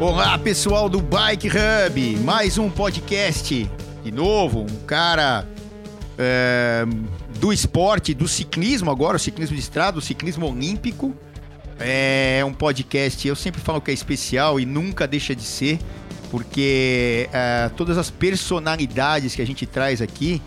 Olá, pessoal do Bike Hub, mais um podcast. De novo, um cara é, do esporte, do ciclismo agora, o ciclismo de estrada, o ciclismo olímpico. É um podcast, eu sempre falo que é especial e nunca deixa de ser, porque é, todas as personalidades que a gente traz aqui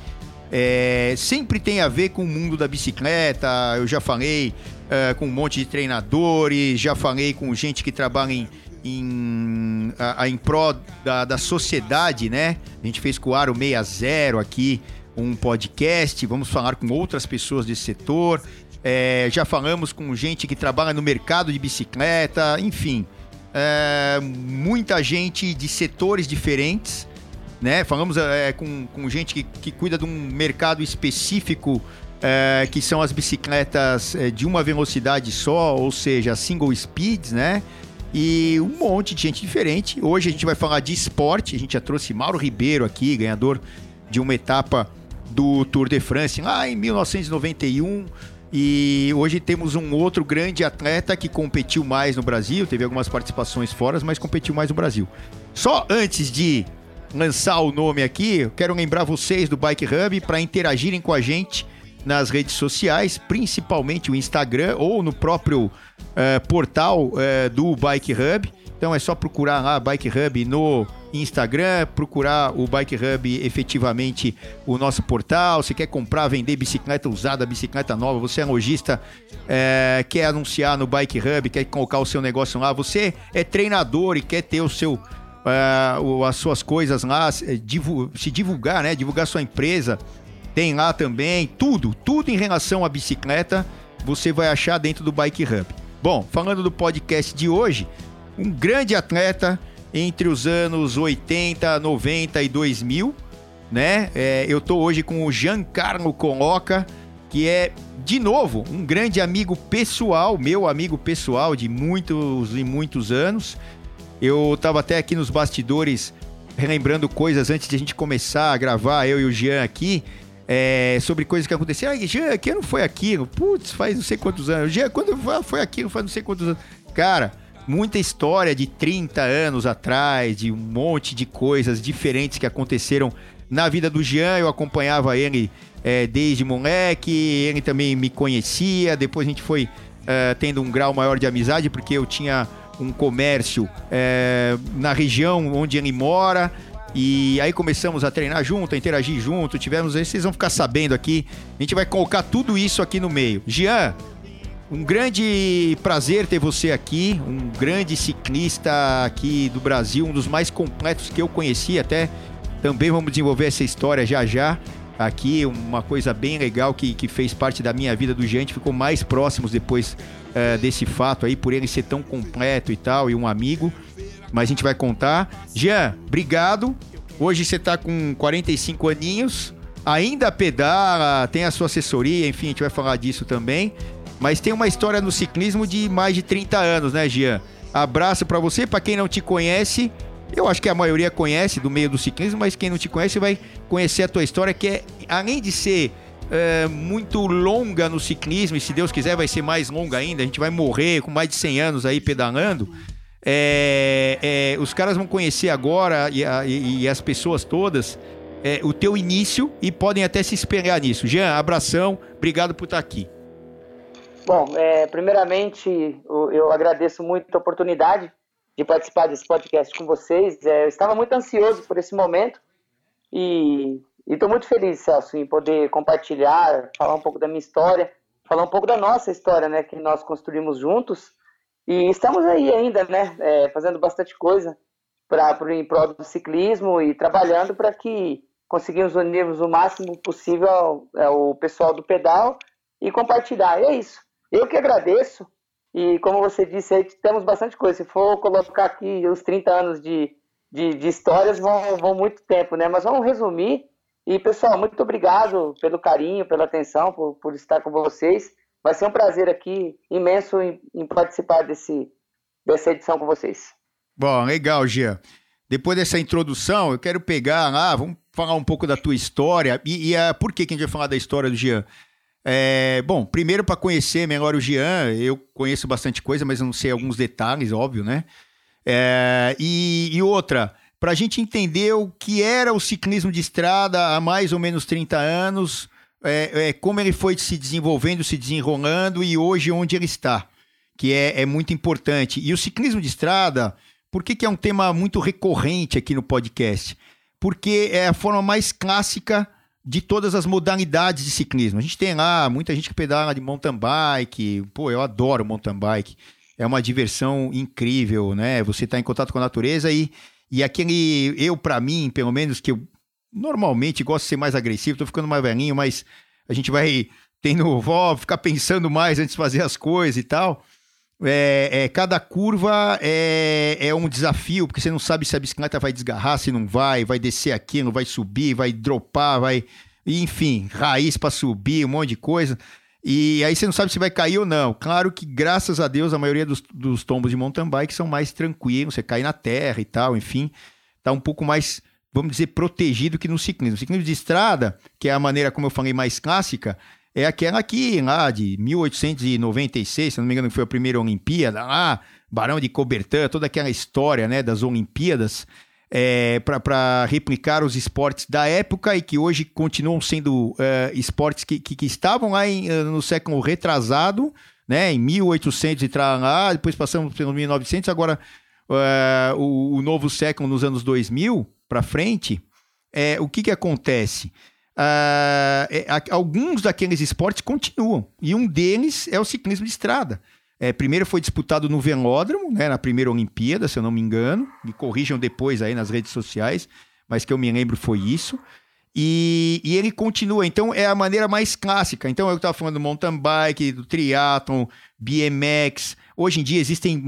é, sempre tem a ver com o mundo da bicicleta. Eu já falei é, com um monte de treinadores, já falei com gente que trabalha em em, a, a, em pró da, da sociedade, né? A gente fez com o Aro 60 aqui um podcast, vamos falar com outras pessoas desse setor. É, já falamos com gente que trabalha no mercado de bicicleta, enfim. É, muita gente de setores diferentes, né? Falamos é, com, com gente que, que cuida de um mercado específico, é, que são as bicicletas é, de uma velocidade só, ou seja, single speeds, né? E um monte de gente diferente. Hoje a gente vai falar de esporte. A gente já trouxe Mauro Ribeiro aqui, ganhador de uma etapa do Tour de France lá em 1991. E hoje temos um outro grande atleta que competiu mais no Brasil, teve algumas participações fora, mas competiu mais no Brasil. Só antes de lançar o nome aqui, eu quero lembrar vocês do Bike Hub para interagirem com a gente nas redes sociais, principalmente o Instagram ou no próprio uh, portal uh, do Bike Hub. Então é só procurar lá Bike Hub no Instagram, procurar o Bike Hub efetivamente o nosso portal. Se quer comprar, vender bicicleta usada, bicicleta nova, você é lojista, é, quer anunciar no Bike Hub, quer colocar o seu negócio lá, você é treinador e quer ter o seu. Uh, as suas coisas lá, se divulgar, né? Divulgar sua empresa, tem lá também tudo, tudo em relação à bicicleta, você vai achar dentro do Bike Hub. Bom, falando do podcast de hoje, um grande atleta entre os anos 80, 90 e 2000, né? É, eu tô hoje com o Giancarlo Coloca, que é, de novo, um grande amigo pessoal, meu amigo pessoal de muitos e muitos anos. Eu tava até aqui nos bastidores relembrando coisas antes de a gente começar a gravar, eu e o Jean aqui é, sobre coisas que aconteceram. Ah, Jean, que não foi aquilo? Putz, faz não sei quantos anos. Jean, quando foi aquilo? Faz não sei quantos anos. Cara, muita história de 30 anos atrás, de um monte de coisas diferentes que aconteceram na vida do Jean. Eu acompanhava ele é, desde moleque, ele também me conhecia. Depois a gente foi é, tendo um grau maior de amizade, porque eu tinha um comércio é, na região onde ele mora. E aí começamos a treinar junto, a interagir junto, tivemos, vocês vão ficar sabendo aqui. A gente vai colocar tudo isso aqui no meio. Jean, um grande prazer ter você aqui, um grande ciclista aqui do Brasil, um dos mais completos que eu conheci até. Também vamos desenvolver essa história já já. Aqui, uma coisa bem legal que, que fez parte da minha vida do Jean, ficou mais próximos depois uh, desse fato aí, por ele ser tão completo e tal, e um amigo mas a gente vai contar. Jean, obrigado. Hoje você está com 45 aninhos, ainda pedala, tem a sua assessoria, enfim, a gente vai falar disso também. Mas tem uma história no ciclismo de mais de 30 anos, né, Jean? Abraço para você, para quem não te conhece, eu acho que a maioria conhece do meio do ciclismo, mas quem não te conhece vai conhecer a tua história, que é, além de ser é, muito longa no ciclismo, e se Deus quiser vai ser mais longa ainda, a gente vai morrer com mais de 100 anos aí pedalando. É, é, os caras vão conhecer agora e, e, e as pessoas todas é, o teu início e podem até se espelhar nisso. Jean, abração, obrigado por estar aqui. Bom, é, primeiramente eu agradeço muito a oportunidade de participar desse podcast com vocês. É, eu estava muito ansioso por esse momento e estou muito feliz, Celso, em poder compartilhar, falar um pouco da minha história, falar um pouco da nossa história, né, que nós construímos juntos. E estamos aí ainda, né, é, fazendo bastante coisa para em prol do ciclismo e trabalhando para que conseguimos unirmos o máximo possível ao, ao pessoal do pedal e compartilhar. E é isso. Eu que agradeço. E como você disse, aí temos bastante coisa. Se for colocar aqui os 30 anos de, de, de histórias, vão, vão muito tempo, né? Mas vamos resumir. E, pessoal, muito obrigado pelo carinho, pela atenção, por, por estar com vocês. Vai ser um prazer aqui imenso em, em participar desse, dessa edição com vocês. Bom, legal, Gia. Depois dessa introdução, eu quero pegar lá, vamos falar um pouco da tua história e, e a, por que, que a gente vai falar da história do Jean. É, bom, primeiro para conhecer melhor o Jean, eu conheço bastante coisa, mas eu não sei alguns detalhes, óbvio, né? É, e, e outra, para a gente entender o que era o ciclismo de estrada há mais ou menos 30 anos, é, é, como ele foi se desenvolvendo, se desenrolando e hoje onde ele está, que é, é muito importante. E o ciclismo de estrada, por que, que é um tema muito recorrente aqui no podcast? Porque é a forma mais clássica de todas as modalidades de ciclismo. A gente tem lá muita gente que pedala de mountain bike. Pô, eu adoro mountain bike. É uma diversão incrível, né? Você está em contato com a natureza e e aquele, eu para mim, pelo menos, que eu normalmente gosto de ser mais agressivo, tô ficando mais velhinho, mas a gente vai tendo, vó, ficar pensando mais antes de fazer as coisas e tal. É, é, cada curva é, é um desafio, porque você não sabe se a bicicleta vai desgarrar, se não vai, vai descer aqui, não vai subir, vai dropar, vai. Enfim, raiz para subir, um monte de coisa. E aí você não sabe se vai cair ou não. Claro que, graças a Deus, a maioria dos, dos tombos de mountain bike são mais tranquilos, você cai na terra e tal, enfim, tá um pouco mais, vamos dizer, protegido que no ciclismo. O ciclismo de estrada, que é a maneira, como eu falei, mais clássica, é aquela aqui, lá de 1896, se não me engano, que foi a primeira Olimpíada, lá, Barão de Cobertan, toda aquela história, né, das Olimpíadas é, para replicar os esportes da época e que hoje continuam sendo é, esportes que, que, que, estavam lá em, eh, no século retrasado, né, em 1800 e lá, depois passamos pelo 1900, agora é, o, o, novo século nos anos 2000 para frente, é, o que, que acontece? É, alguns daqueles esportes continuam e um deles é o ciclismo de estrada. É, primeiro foi disputado no velódromo, né, na primeira Olimpíada, se eu não me engano. Me corrijam depois aí nas redes sociais, mas que eu me lembro foi isso. E, e ele continua, então é a maneira mais clássica. Então eu estava falando do mountain bike, do triathlon, BMX. Hoje em dia existem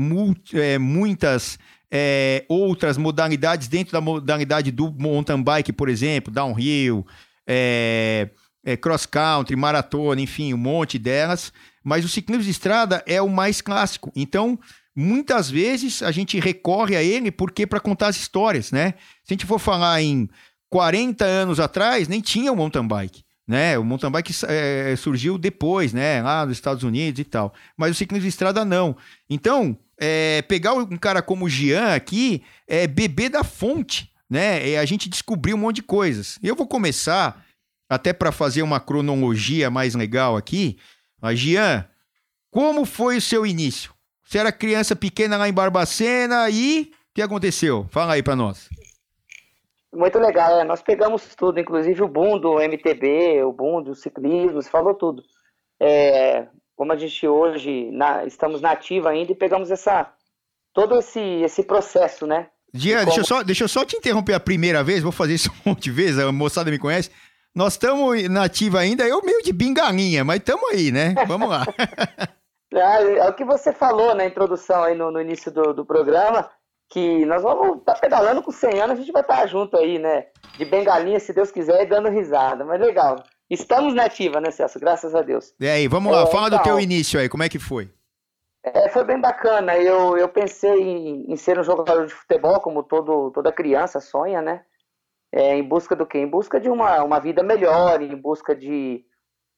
é, muitas é, outras modalidades dentro da modalidade do mountain bike, por exemplo, downhill, é, é cross country, maratona, enfim, um monte delas mas o ciclismo de estrada é o mais clássico. Então, muitas vezes a gente recorre a ele porque para contar as histórias, né? Se a gente for falar em 40 anos atrás, nem tinha o mountain bike. Né? O mountain bike é, surgiu depois, né? Lá nos Estados Unidos e tal. Mas o ciclismo de estrada não. Então, é, pegar um cara como o Jean aqui é beber da fonte, né? É a gente descobrir um monte de coisas. Eu vou começar, até para fazer uma cronologia mais legal aqui, mas, Jean, como foi o seu início? Você era criança pequena lá em Barbacena e o que aconteceu? Fala aí para nós. Muito legal, é, nós pegamos tudo, inclusive o boom do MTB, o boom do ciclismo, você falou tudo. É, como a gente hoje na, estamos na ativa ainda e pegamos essa todo esse, esse processo, né? Jean, como... deixa, eu só, deixa eu só te interromper a primeira vez, vou fazer isso um monte de vezes, a moçada me conhece. Nós estamos nativa ainda, eu meio de bingalinha, mas estamos aí, né? Vamos lá. é, é, o que você falou na introdução aí no, no início do, do, programa, que nós vamos estar tá pedalando com 100 anos, a gente vai estar tá junto aí, né? De bengalinha, se Deus quiser, e dando risada. Mas legal. Estamos nativa, né, Celso? Graças a Deus. E aí, vamos lá, é, fala então, do teu início aí, como é que foi? É, foi bem bacana. Eu, eu pensei em, em, ser um jogador de futebol, como todo, toda criança sonha, né? É, em busca do quê? Em busca de uma, uma vida melhor, em busca de,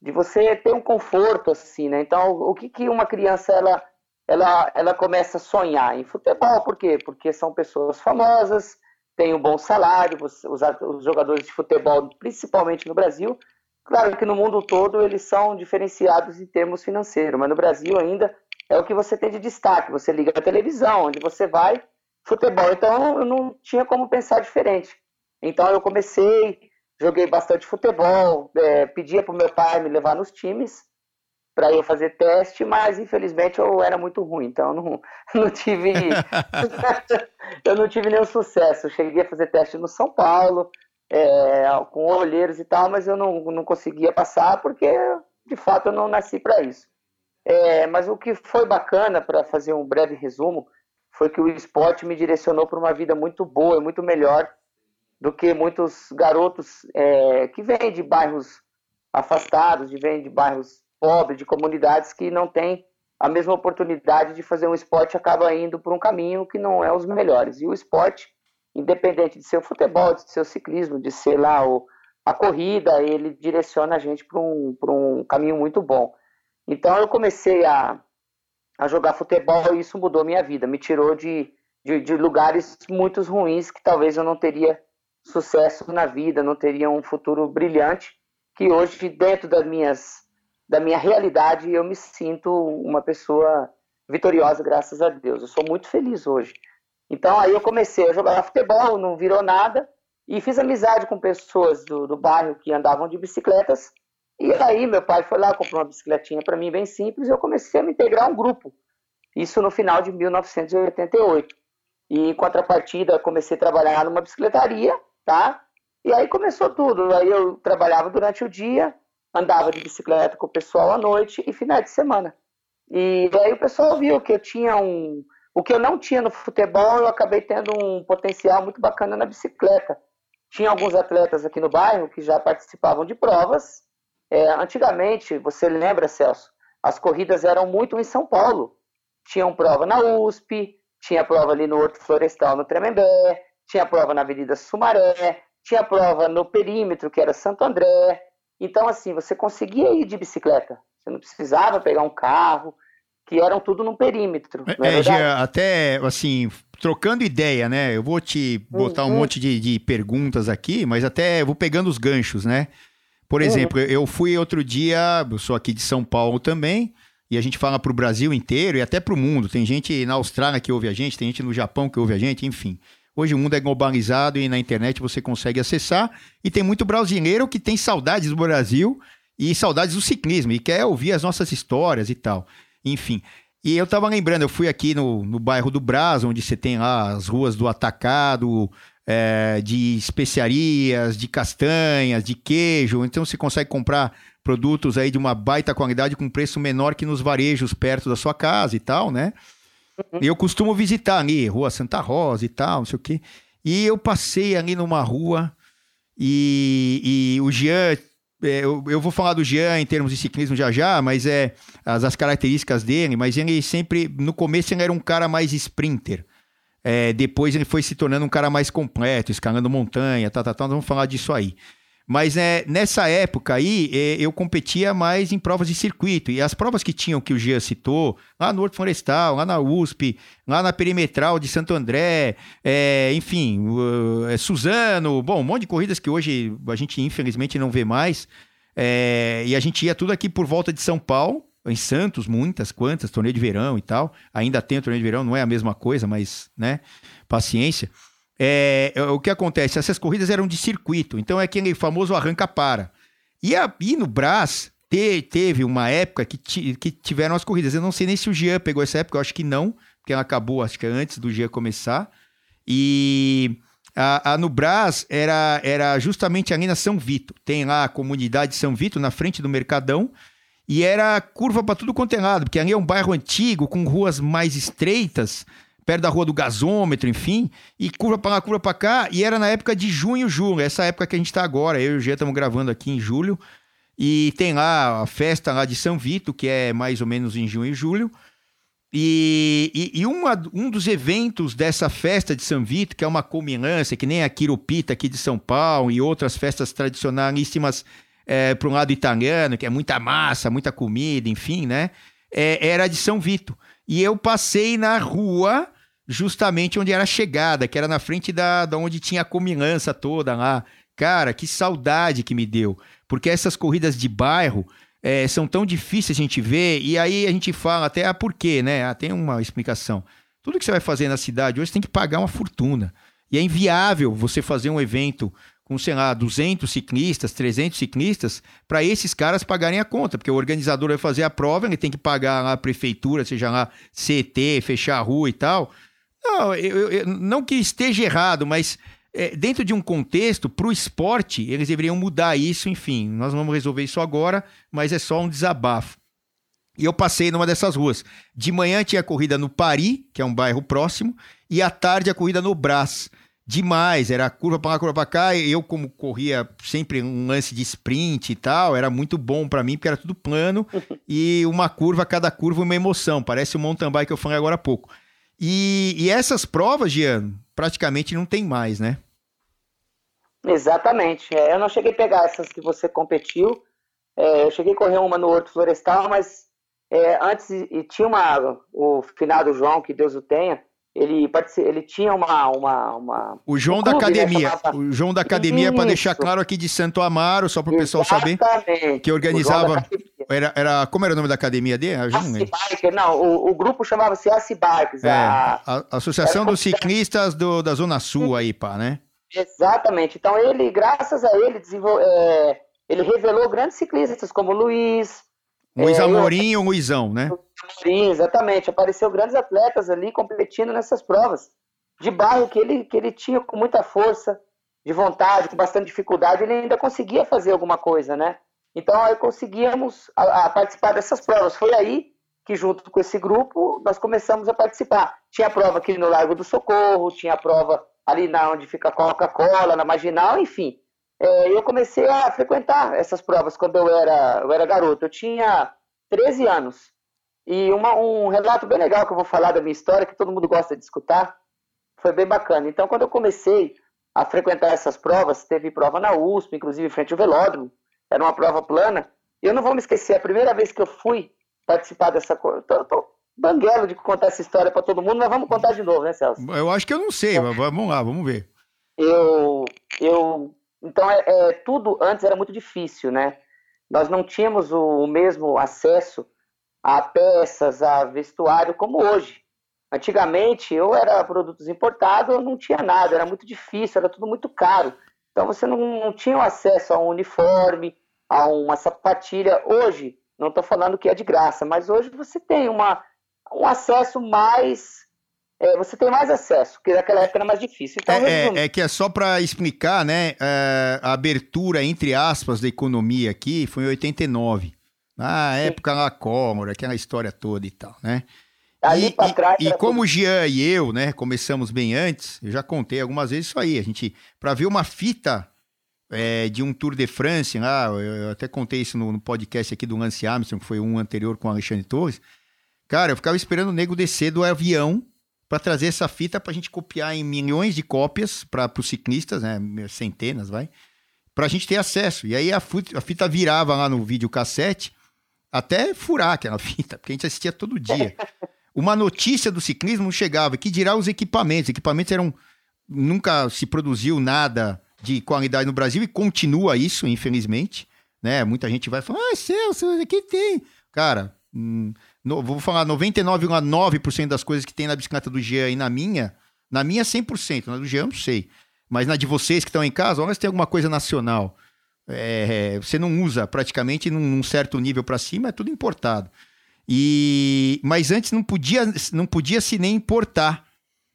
de você ter um conforto, assim, né? Então, o que, que uma criança, ela, ela, ela começa a sonhar? Em futebol, por quê? Porque são pessoas famosas, têm um bom salário, os, os jogadores de futebol, principalmente no Brasil, claro que no mundo todo eles são diferenciados em termos financeiros, mas no Brasil ainda é o que você tem de destaque, você liga a televisão, onde você vai, futebol, então eu não tinha como pensar diferente. Então eu comecei, joguei bastante futebol, é, pedia para o meu pai me levar nos times para eu fazer teste, mas infelizmente eu era muito ruim, então eu não, não tive eu não tive nenhum sucesso. Eu cheguei a fazer teste no São Paulo, é, com olheiros e tal, mas eu não, não conseguia passar porque de fato eu não nasci para isso. É, mas o que foi bacana, para fazer um breve resumo, foi que o esporte me direcionou para uma vida muito boa, muito melhor do que muitos garotos é, que vêm de bairros afastados, de vêm de bairros pobres, de comunidades que não têm a mesma oportunidade de fazer um esporte acaba indo por um caminho que não é os melhores. E o esporte, independente de ser o futebol, de ser o ciclismo, de ser lá o, a corrida, ele direciona a gente para um, um caminho muito bom. Então eu comecei a, a jogar futebol e isso mudou minha vida, me tirou de, de, de lugares muito ruins que talvez eu não teria sucesso na vida, não teria um futuro brilhante, que hoje, dentro das minhas, da minha realidade, eu me sinto uma pessoa vitoriosa, graças a Deus. Eu sou muito feliz hoje. Então aí eu comecei a jogar futebol, não virou nada, e fiz amizade com pessoas do, do bairro que andavam de bicicletas. E aí meu pai foi lá, comprou uma bicicletinha para mim bem simples, e eu comecei a me integrar a um grupo. Isso no final de 1988. E em contrapartida, comecei a trabalhar numa bicicletaria, tá? E aí começou tudo. Aí eu trabalhava durante o dia, andava de bicicleta com o pessoal à noite e finais de semana. E aí o pessoal viu que eu tinha um. O que eu não tinha no futebol, eu acabei tendo um potencial muito bacana na bicicleta. Tinha alguns atletas aqui no bairro que já participavam de provas. É, antigamente, você lembra, Celso, as corridas eram muito em São Paulo. Tinham prova na USP, tinha prova ali no Horto Florestal, no Tremembé, tinha prova na Avenida Sumaré, tinha prova no perímetro, que era Santo André. Então, assim, você conseguia ir de bicicleta. Você não precisava pegar um carro, que eram tudo no perímetro. É, é até assim, trocando ideia, né? Eu vou te botar uhum. um monte de, de, perguntas aqui, mas até vou pegando os ganchos, né? Por uhum. exemplo, uhum. eu fui outro dia, eu sou aqui de São Paulo também, e a gente fala para o Brasil inteiro e até para o mundo. Tem gente na Austrália que ouve a gente, tem gente no Japão que ouve a gente, enfim. Hoje o mundo é globalizado e na internet você consegue acessar. E tem muito brasileiro que tem saudades do Brasil e saudades do ciclismo e quer ouvir as nossas histórias e tal. Enfim. E eu tava lembrando, eu fui aqui no, no bairro do Brás, onde você tem lá as ruas do atacado, é, de especiarias, de castanhas, de queijo. Então você consegue comprar produtos aí de uma baita qualidade com preço menor que nos varejos perto da sua casa e tal, né? Uhum. E eu costumo visitar ali, Rua Santa Rosa e tal, não sei o quê. E eu passei ali numa rua e, e o Jean eu, eu, vou falar do Jean em termos de ciclismo já já, mas é as, as, características dele, mas ele sempre, no começo ele era um cara mais sprinter. É, depois ele foi se tornando um cara mais completo, escalando montanha, tá, tá, tá, vamos falar disso aí. Mas é, nessa época aí, é, eu competia mais em provas de circuito. E as provas que tinham, que o Gia citou, lá no Horto Florestal, lá na USP, lá na Perimetral de Santo André, é, enfim, uh, é, Suzano, bom, um monte de corridas que hoje a gente infelizmente não vê mais. É, e a gente ia tudo aqui por volta de São Paulo, em Santos, muitas, quantas, torneio de verão e tal. Ainda tem torneio de verão, não é a mesma coisa, mas, né, paciência. É, é, o que acontece? Essas corridas eram de circuito, então é aquele famoso arranca-para. E, a, e no Brás te, teve uma época que, que tiveram as corridas. Eu não sei nem se o Jean pegou essa época, eu acho que não, porque ela acabou, acho que antes do Jean começar. E a, a no Brás era, era justamente ali na São Vito. Tem lá a comunidade São Vito, na frente do Mercadão. E era curva para tudo quanto é lado, porque ali é um bairro antigo, com ruas mais estreitas perto da rua do gasômetro, enfim, e curva para lá, curva para cá, e era na época de junho, julho, essa época que a gente está agora, eu e o Gê estamos gravando aqui em julho, e tem lá a festa lá de São Vito, que é mais ou menos em junho e julho, e, e, e uma, um dos eventos dessa festa de São Vito, que é uma culminância, que nem a Quiropita aqui de São Paulo e outras festas tradicionalíssimas é, para um lado italiano, que é muita massa, muita comida, enfim, né? É, era de São Vito. E eu passei na rua justamente onde era a chegada, que era na frente da, da onde tinha a comilança toda lá. Cara, que saudade que me deu. Porque essas corridas de bairro é, são tão difíceis a gente ver, e aí a gente fala até, ah, por quê, né? Ah, tem uma explicação. Tudo que você vai fazer na cidade hoje tem que pagar uma fortuna. E é inviável você fazer um evento com, sei lá, 200 ciclistas, 300 ciclistas, para esses caras pagarem a conta, porque o organizador vai fazer a prova, ele tem que pagar lá a prefeitura, seja lá CT, fechar a rua e tal. Não, eu, eu, não que esteja errado, mas é, dentro de um contexto, para o esporte, eles deveriam mudar isso, enfim. Nós vamos resolver isso agora, mas é só um desabafo. E eu passei numa dessas ruas. De manhã tinha corrida no Pari, que é um bairro próximo, e à tarde a corrida no Brás. Demais, era curva para lá, curva para cá. Eu, como corria sempre um lance de sprint e tal, era muito bom para mim, porque era tudo plano e uma curva, cada curva, uma emoção. Parece o mountain bike que eu falei agora há pouco. E, e essas provas, Gian, praticamente não tem mais, né? Exatamente. É, eu não cheguei a pegar essas que você competiu. É, eu cheguei a correr uma no Horto Florestal, mas é, antes e tinha uma, o final do João, que Deus o tenha, ele, ele tinha uma, uma, uma O João um da clube, né, Academia. Né, chamava... O João da Academia, para deixar claro aqui de Santo Amaro, só para o pessoal saber. Que organizava. Era, era, como era o nome da academia dele? Biker, não, o, o grupo chamava-se Ace Bikes. É, a, a, Associação dos Ciclistas do, da Zona Sul aí, pá, né? Exatamente. Então ele, graças a ele, desenvol... É, ele revelou grandes ciclistas como Luiz. Luiz é, Amorim eu... ou Luizão, né? Sim, exatamente. Apareceu grandes atletas ali competindo nessas provas de bairro que ele, que ele tinha com muita força, de vontade, com bastante dificuldade, ele ainda conseguia fazer alguma coisa, né? Então aí conseguíamos a, a participar dessas provas. Foi aí que junto com esse grupo nós começamos a participar. Tinha prova aqui no Largo do Socorro, tinha prova ali na onde fica a Coca-Cola, na Marginal, enfim. É, eu comecei a frequentar essas provas quando eu era, eu era garoto. Eu tinha 13 anos. E uma, um relato bem legal que eu vou falar da minha história, que todo mundo gosta de escutar, foi bem bacana. Então, quando eu comecei a frequentar essas provas, teve prova na USP, inclusive frente ao velódromo, era uma prova plana. E eu não vou me esquecer, a primeira vez que eu fui participar dessa coisa, tô, tô banguelo de contar essa história para todo mundo, mas vamos contar de novo, né, Celso? Eu acho que eu não sei, mas vamos lá, vamos ver. Eu, eu, então, é, é, tudo antes era muito difícil, né? Nós não tínhamos o, o mesmo acesso a peças, a vestuário como hoje. Antigamente, eu era produtos importados, eu não tinha nada, era muito difícil, era tudo muito caro. Então você não, não tinha acesso a um uniforme, a uma sapatilha. Hoje, não estou falando que é de graça, mas hoje você tem uma, um acesso mais. É, você tem mais acesso, porque naquela época era mais difícil. Então, é, é, é, que é só para explicar, né? É, a abertura, entre aspas, da economia aqui foi em 89. Na Sim. época lá, Cômora, aquela história toda e tal, né? Ali e, trás, e, e como o Jean e eu, né, começamos bem antes, eu já contei algumas vezes isso aí. A gente, para ver uma fita é, de um Tour de France, lá, eu até contei isso no, no, podcast aqui do Lance Armstrong, que foi um anterior com o Alexandre Torres. Cara, eu ficava esperando o nego descer do avião para trazer essa fita para a gente copiar em milhões de cópias para os ciclistas, né, centenas, vai, para a gente ter acesso. E aí a, a fita virava lá no videocassete até furar aquela fita, porque a gente assistia todo dia. Uma notícia do ciclismo chegava, que dirá os equipamentos. Equipamentos eram. Nunca se produziu nada de qualidade no Brasil e continua isso, infelizmente. Né? Muita gente vai falar, ah, Celso, aqui tem. Cara, hum, no, vou falar 99,9% das coisas que tem na bicicleta do Jean e na minha, na minha 100%, na do Jean não sei. Mas na de vocês que estão em casa, olha se tem alguma coisa nacional. É, você não usa praticamente num, num certo nível para cima, é tudo importado. E mas antes não podia não podia se nem importar,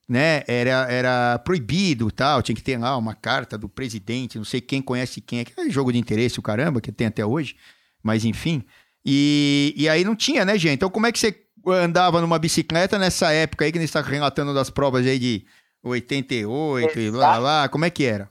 né? Era, era proibido, tal, tinha que ter lá uma carta do presidente, não sei quem conhece quem, é jogo de interesse o caramba que tem até hoje, mas enfim. E, e aí não tinha, né, gente? Então como é que você andava numa bicicleta nessa época aí que a gente está relatando das provas aí de 88 Exato. e blá, blá blá, como é que era?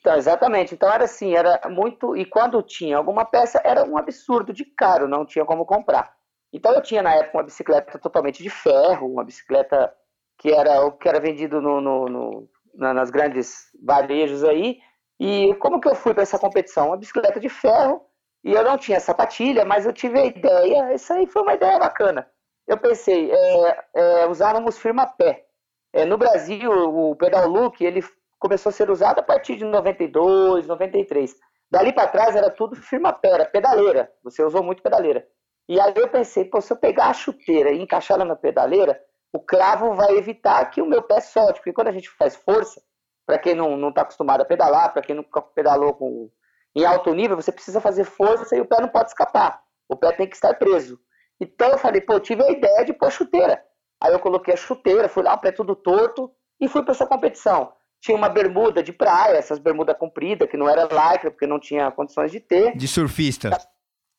Então, exatamente. Então era assim, era muito. E quando tinha alguma peça, era um absurdo de caro, não tinha como comprar. Então eu tinha na época uma bicicleta totalmente de ferro, uma bicicleta que era o que era vendido no, no, no, nas grandes varejos aí. E como que eu fui para essa competição? Uma bicicleta de ferro e eu não tinha sapatilha, mas eu tive a ideia. Isso aí foi uma ideia bacana. Eu pensei, é, é, usávamos firma pé. É, no Brasil, o pedal look ele começou a ser usado a partir de 92, 93. Dali para trás era tudo firma pé, era pedaleira. Você usou muito pedaleira. E aí eu pensei, pô, se eu pegar a chuteira e encaixar ela na pedaleira, o cravo vai evitar que o meu pé solte. Porque quando a gente faz força, para quem não está acostumado a pedalar, para quem nunca pedalou com, em alto nível, você precisa fazer força e o pé não pode escapar. O pé tem que estar preso. Então eu falei, pô, eu tive a ideia de pôr chuteira. Aí eu coloquei a chuteira, fui lá, o pé tudo torto, e fui para essa competição tinha uma bermuda de praia, essas bermudas compridas, que não era lycra, porque não tinha condições de ter. De surfista.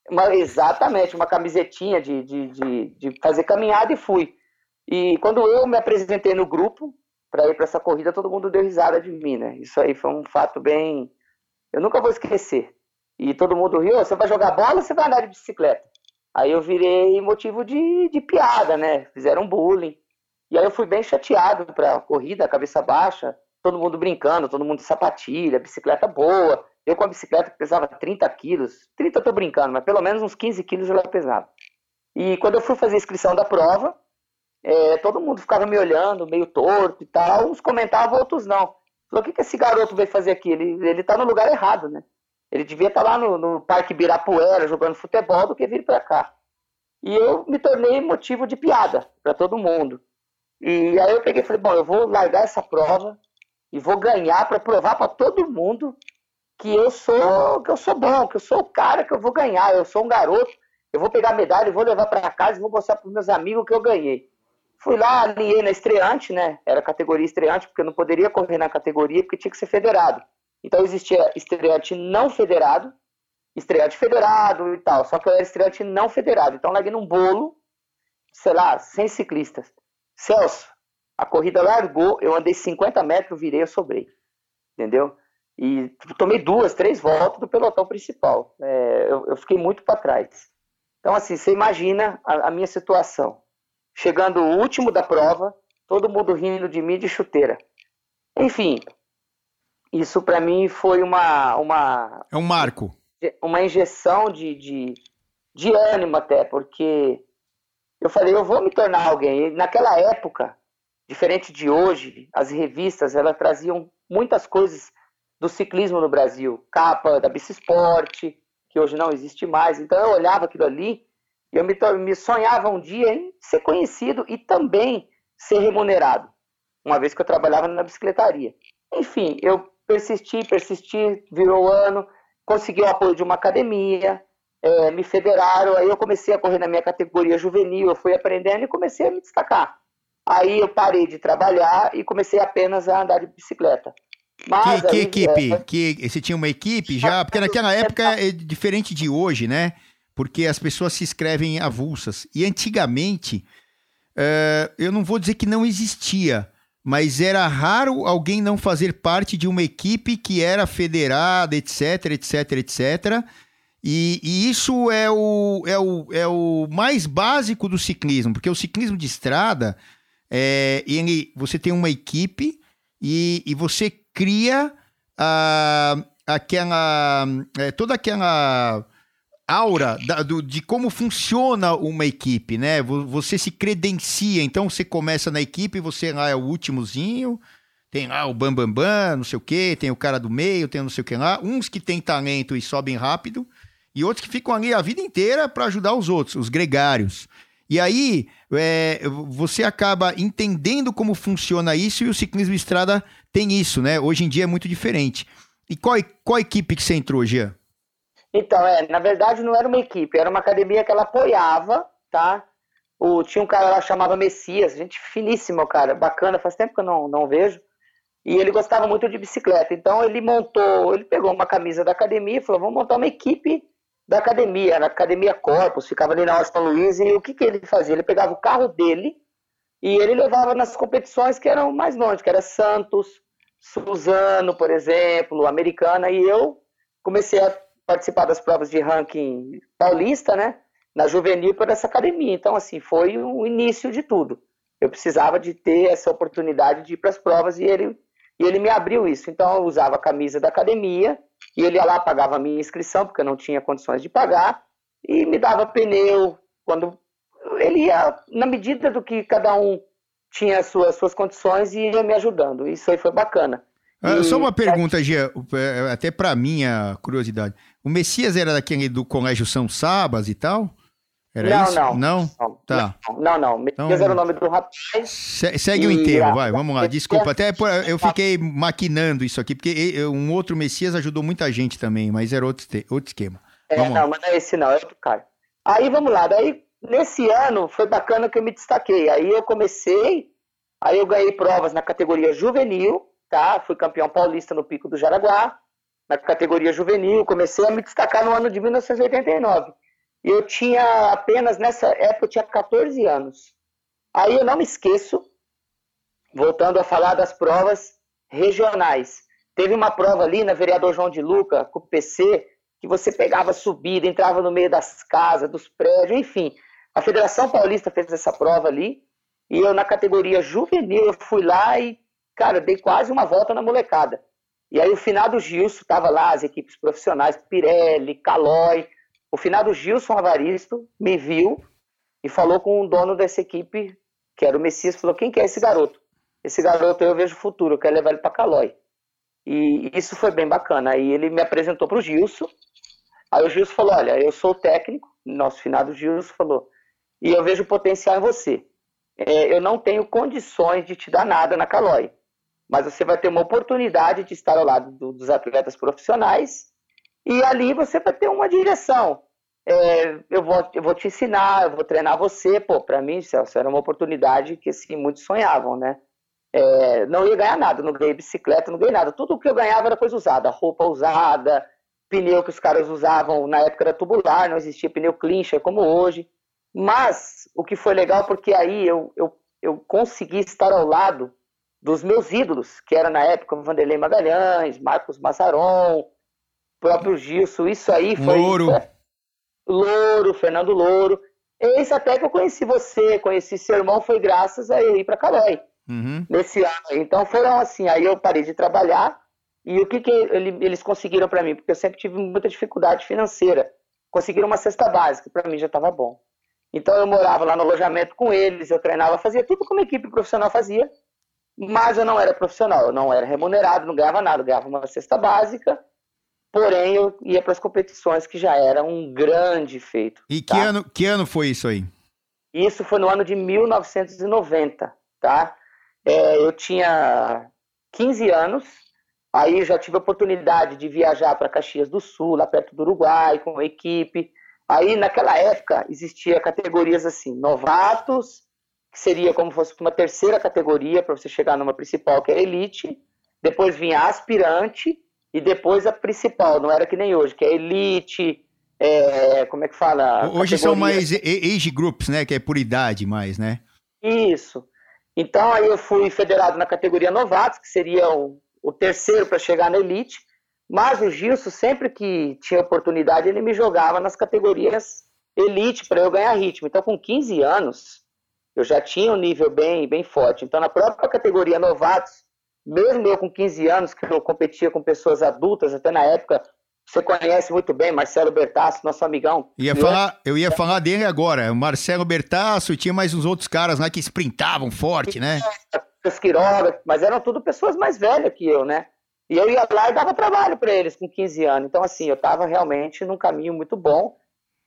Uma, exatamente, uma camisetinha de, de, de, de, fazer caminhada e fui. E quando eu me apresentei no grupo para ir para essa corrida, todo mundo deu risada de mim, né? Isso aí foi um fato bem. Eu nunca vou esquecer. E todo mundo riu: você vai jogar bola ou você vai andar de bicicleta? Aí eu virei motivo de, de piada, né? Fizeram bullying. E aí eu fui bem chateado para a corrida, cabeça baixa todo mundo brincando, todo mundo de sapatilha, bicicleta boa. Eu com a bicicleta que pesava 30 quilos, 30 eu tô brincando, mas pelo menos uns 15 quilos ela pesava. E quando eu fui fazer a inscrição da prova, é, todo mundo ficava me olhando, meio torto e tal. Uns comentavam, outros não. Falou, o que, que esse garoto veio fazer aqui? Ele, ele tá no lugar errado, né? Ele devia estar tá lá no, no Parque Birapuera jogando futebol do que vir para cá. E eu me tornei motivo de piada para todo mundo. E aí eu peguei e falei, bom, eu vou largar essa prova e vou ganhar para provar para todo mundo que eu sou que eu sou bom, que eu sou o cara que eu vou ganhar, eu sou um garoto, eu vou pegar a medalha vou levar para casa e vou mostrar para meus amigos que eu ganhei. Fui lá, alinhei na estreante, né? Era categoria estreante, porque eu não poderia correr na categoria, porque tinha que ser federado. Então existia estreante não federado, estreante federado e tal. Só que eu era estreante não federado. Então larguei num bolo, sei lá, 100 ciclistas. Celso, a corrida largou, eu andei 50 metros, virei, eu sobrei. Entendeu? E tomei duas, três voltas do pelotão principal. É, eu, eu, fiquei muito para trás. Então, assim, você imagina a, a minha situação. Chegando o último da prova, todo mundo rindo de mim de chuteira. Enfim, isso para mim foi uma, uma. É um marco. Uma injeção de, de, de ânimo até, porque eu falei, eu vou me tornar alguém. E naquela época, diferente de hoje, as revistas elas traziam muitas coisas do ciclismo no Brasil. Capa da Bicisport, que hoje não existe mais. Então eu olhava aquilo ali eu me, me sonhava um dia em ser conhecido e também ser remunerado, uma vez que eu trabalhava na bicicletaria. Enfim, eu persisti, persisti, virou ano, consegui o apoio de uma academia, é, me federaram, aí eu comecei a correr na minha categoria juvenil, eu fui aprendendo e comecei a me destacar. Aí eu parei de trabalhar e comecei apenas a andar de bicicleta. Mas, que, que equipe? É... Que, você tinha uma equipe já? Porque naquela época é diferente de hoje, né? Porque as pessoas se inscrevem avulsas. E antigamente, uh, eu não vou dizer que não existia, mas era raro alguém não fazer parte de uma equipe que era federada, etc, etc, etc. E, e, isso é o, é, o, é o mais básico do ciclismo, porque o ciclismo de estrada, é, ele, você tem uma equipe e, e você cria uh, aquela, é, toda aquela aura da, do, de como funciona uma equipe, né? Você se credencia, então você começa na equipe, você lá é o últimozinho, tem lá o bambambam, bam, bam, não sei o quê, tem o cara do meio, tem não sei o que lá, uns que têm talento e sobem rápido, e outros que ficam ali a vida inteira para ajudar os outros, os gregários. E aí é, você acaba entendendo como funciona isso e o ciclismo estrada tem isso, né? Hoje em dia é muito diferente. E qual, qual equipe que você entrou, Jean? Então, é, na verdade não era uma equipe, era uma academia que ela apoiava, tá? O, tinha um cara lá chamava Messias, gente finíssima, cara, bacana, faz tempo que eu não, não vejo. E ele gostava muito de bicicleta. Então ele montou, ele pegou uma camisa da academia e falou: vamos montar uma equipe da academia, na Academia Corpus, ficava ali na Austin Luiz, e o que, que ele fazia? Ele pegava o carro dele e ele levava nas competições que eram mais longe, que era Santos, Suzano, por exemplo, Americana, e eu comecei a participar das provas de ranking paulista, né? Na juvenil por essa academia. Então, assim, foi o início de tudo. Eu precisava de ter essa oportunidade de ir para as provas e ele, e ele me abriu isso. Então, eu usava a camisa da academia e ele ia lá, pagava a minha inscrição, porque eu não tinha condições de pagar, e me dava pneu. Quando ele ia, na medida do que cada um tinha as suas, suas condições, e ia me ajudando. Isso aí foi bacana. Ah, só uma pergunta, Gia, é, até para minha curiosidade. O Messias era daquele do Colégio São Sabas e tal? Era não, isso? Não, não. Não? Tá. Não, não. Messias então, era o nome do rapaz. segue e... o enterro, vai, vamos lá. Desculpa, até eu fiquei maquinando isso aqui, porque um outro Messias ajudou muita gente também, mas era outro, outro esquema. É, vamos não, lá. mas não é esse não, é outro cara. Aí vamos lá, daí nesse ano foi bacana que eu me destaquei. Aí eu comecei, aí eu ganhei provas na categoria juvenil, tá? Fui campeão paulista no Pico do Jaraguá, na categoria juvenil, comecei a me destacar no ano de 1989. E eu tinha apenas, nessa época, eu tinha 14 anos. Aí eu não me esqueço, voltando a falar das provas regionais. Teve uma prova ali na Vereador João de Luca, com o PC, que você pegava subida, entrava no meio das casas, dos prédios, enfim. A Federação Paulista fez essa prova ali, e eu na categoria juvenil, eu fui lá e, cara, dei quase uma volta na molecada. E aí o finado Gilson, estava lá, as equipes profissionais, Pirelli, Calói. O finado Gilson Avaristo me viu e falou com o dono dessa equipe que era o Messias, falou: quem que é esse garoto? Esse garoto eu vejo futuro, eu quero levar ele para Calói. E isso foi bem bacana. Aí ele me apresentou para o Gilson. Aí o Gilson falou: Olha, eu sou o técnico, nosso finado Gilson falou, e eu vejo potencial em você. É, eu não tenho condições de te dar nada na Calói, mas você vai ter uma oportunidade de estar ao lado do, dos atletas profissionais e ali você vai ter uma direção. É, eu, vou, eu vou te ensinar, eu vou treinar você. Pô, para mim, Celso, era uma oportunidade que assim, muitos sonhavam, né? É, não ia ganhar nada, não ganhei bicicleta, não ganhei nada. Tudo que eu ganhava era coisa usada, roupa usada, pneu que os caras usavam na época era tubular, não existia pneu clincher como hoje. Mas o que foi legal porque aí eu, eu, eu consegui estar ao lado dos meus ídolos, que era na época o Vanderlei Magalhães, Marcos Massaron, próprio Gilson, isso aí foi. Louro. É, Louro, Fernando Louro. Esse até que eu conheci você, conheci seu irmão, foi graças a eu ir para Calói. Uhum. Nesse ano. Então foram assim, aí eu parei de trabalhar e o que, que eles conseguiram para mim? Porque eu sempre tive muita dificuldade financeira. Conseguiram uma cesta básica, para mim já estava bom. Então eu morava lá no alojamento com eles, eu treinava, fazia tudo como a equipe profissional fazia, mas eu não era profissional, eu não era remunerado, não ganhava nada, eu ganhava uma cesta básica, porém eu ia para as competições, que já era um grande feito. E tá? que, ano, que ano foi isso aí? Isso foi no ano de 1990, tá? É, eu tinha 15 anos, aí já tive a oportunidade de viajar para Caxias do Sul, lá perto do Uruguai, com a equipe. Aí, naquela época, existia categorias assim, novatos, que seria como se fosse uma terceira categoria para você chegar numa principal, que era elite. Depois vinha aspirante e depois a principal, não era que nem hoje, que é elite, é, como é que fala? Hoje são mais age groups, né? Que é por idade mais, né? Isso. Então aí eu fui federado na categoria novatos, que seria o, o terceiro para chegar na elite. Mas o Gilson, sempre que tinha oportunidade, ele me jogava nas categorias elite para eu ganhar ritmo. Então, com 15 anos, eu já tinha um nível bem, bem forte. Então, na própria categoria novatos, mesmo eu com 15 anos, que eu competia com pessoas adultas, até na época, você conhece muito bem, Marcelo Bertasso, nosso amigão. Ia falar, eu ia falar dele agora. Marcelo Bertasso, tinha mais uns outros caras lá que sprintavam forte, né? Quiroga, mas eram tudo pessoas mais velhas que eu, né? E eu ia lá e dava trabalho para eles com 15 anos. Então, assim, eu estava realmente num caminho muito bom,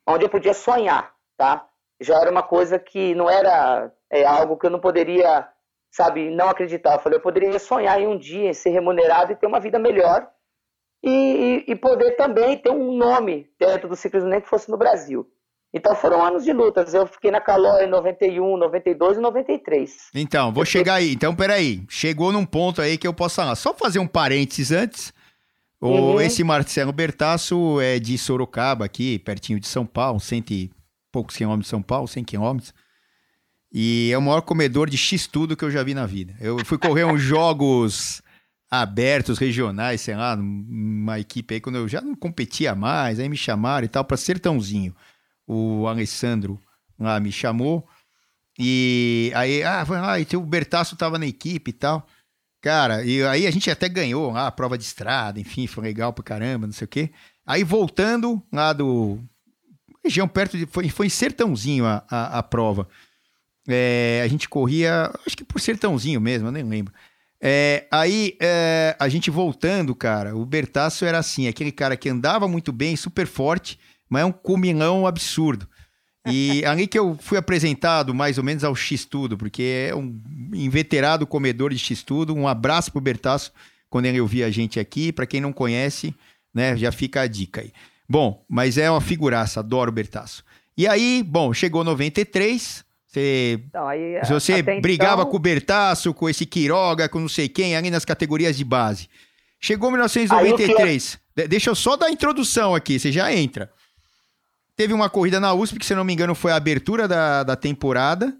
onde eu podia sonhar, tá? Já era uma coisa que não era é, algo que eu não poderia, sabe, não acreditar. Eu falei, eu poderia sonhar em um dia em ser remunerado e ter uma vida melhor e, e, poder também ter um nome dentro do ciclismo, nem que fosse no Brasil. Então foram anos de lutas. Eu fiquei na Calói em 91, 92 e 93. Então, vou eu chegar aí. Então, peraí. Chegou num ponto aí que eu posso falar. Só fazer um parênteses antes. Uhum. Esse Marcelo Bertaço é de Sorocaba, aqui, pertinho de São Paulo, cento e poucos quilômetros de São Paulo, 100 quilômetros. E é o maior comedor de X-tudo que eu já vi na vida. Eu fui correr uns jogos abertos, regionais, sei lá, uma equipe aí, quando eu já não competia mais, aí me chamaram e tal, para Sertãozinho. O Alessandro lá me chamou. E aí, ah, foi lá, e o Bertaço tava na equipe e tal. Cara, e aí a gente até ganhou lá a prova de estrada, enfim, foi legal pra caramba, não sei o quê. Aí voltando lá do. Região perto de. Foi, foi em Sertãozinho a, a, a prova. É, a gente corria, acho que por Sertãozinho mesmo, eu nem lembro. É, aí, é, a gente voltando, cara, o Bertaço era assim, aquele cara que andava muito bem, super forte, mas é um comilão absurdo. E ali que eu fui apresentado mais ou menos ao X-Tudo, porque é um inveterado comedor de X-Tudo. Um abraço pro Bertaço quando ele ouvir a gente aqui. Para quem não conhece, né, já fica a dica aí. Bom, mas é uma figuraça, adoro o Bertaço. E aí, bom, chegou 93, você, então, aí, se você brigava então... com o Bertaço, com esse Quiroga, com não sei quem, ali nas categorias de base. Chegou 1993. Que... Deixa eu só dar a introdução aqui, você já entra. Teve uma corrida na USP, que se não me engano foi a abertura da, da temporada.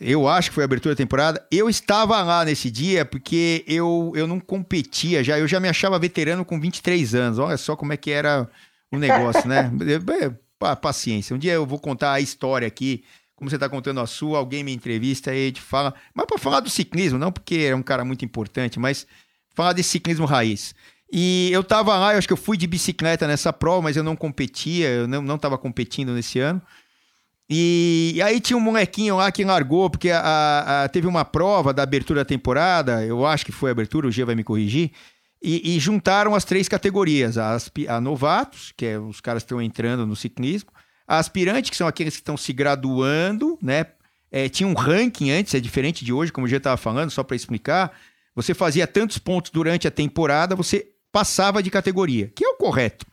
Eu acho que foi a abertura da temporada. Eu estava lá nesse dia porque eu, eu não competia já. Eu já me achava veterano com 23 anos. Olha só como é que era o negócio, né? Paciência. Um dia eu vou contar a história aqui como você está contando a sua, alguém me entrevista e gente fala, mas para falar do ciclismo, não porque é um cara muito importante, mas falar de ciclismo raiz. E eu estava lá, eu acho que eu fui de bicicleta nessa prova, mas eu não competia, eu não estava competindo nesse ano. E, e, aí tinha um molequinho lá que largou, porque a, a, teve uma prova da abertura da temporada, eu acho que foi a abertura, o G vai me corrigir, e, e juntaram as três categorias: a, a novatos, que é os caras que estão entrando no ciclismo, a aspirante, que são aqueles que estão se graduando, né? É, tinha um ranking antes, é diferente de hoje, como eu já estava falando, só para explicar. Você fazia tantos pontos durante a temporada, você passava de categoria, que é o correto.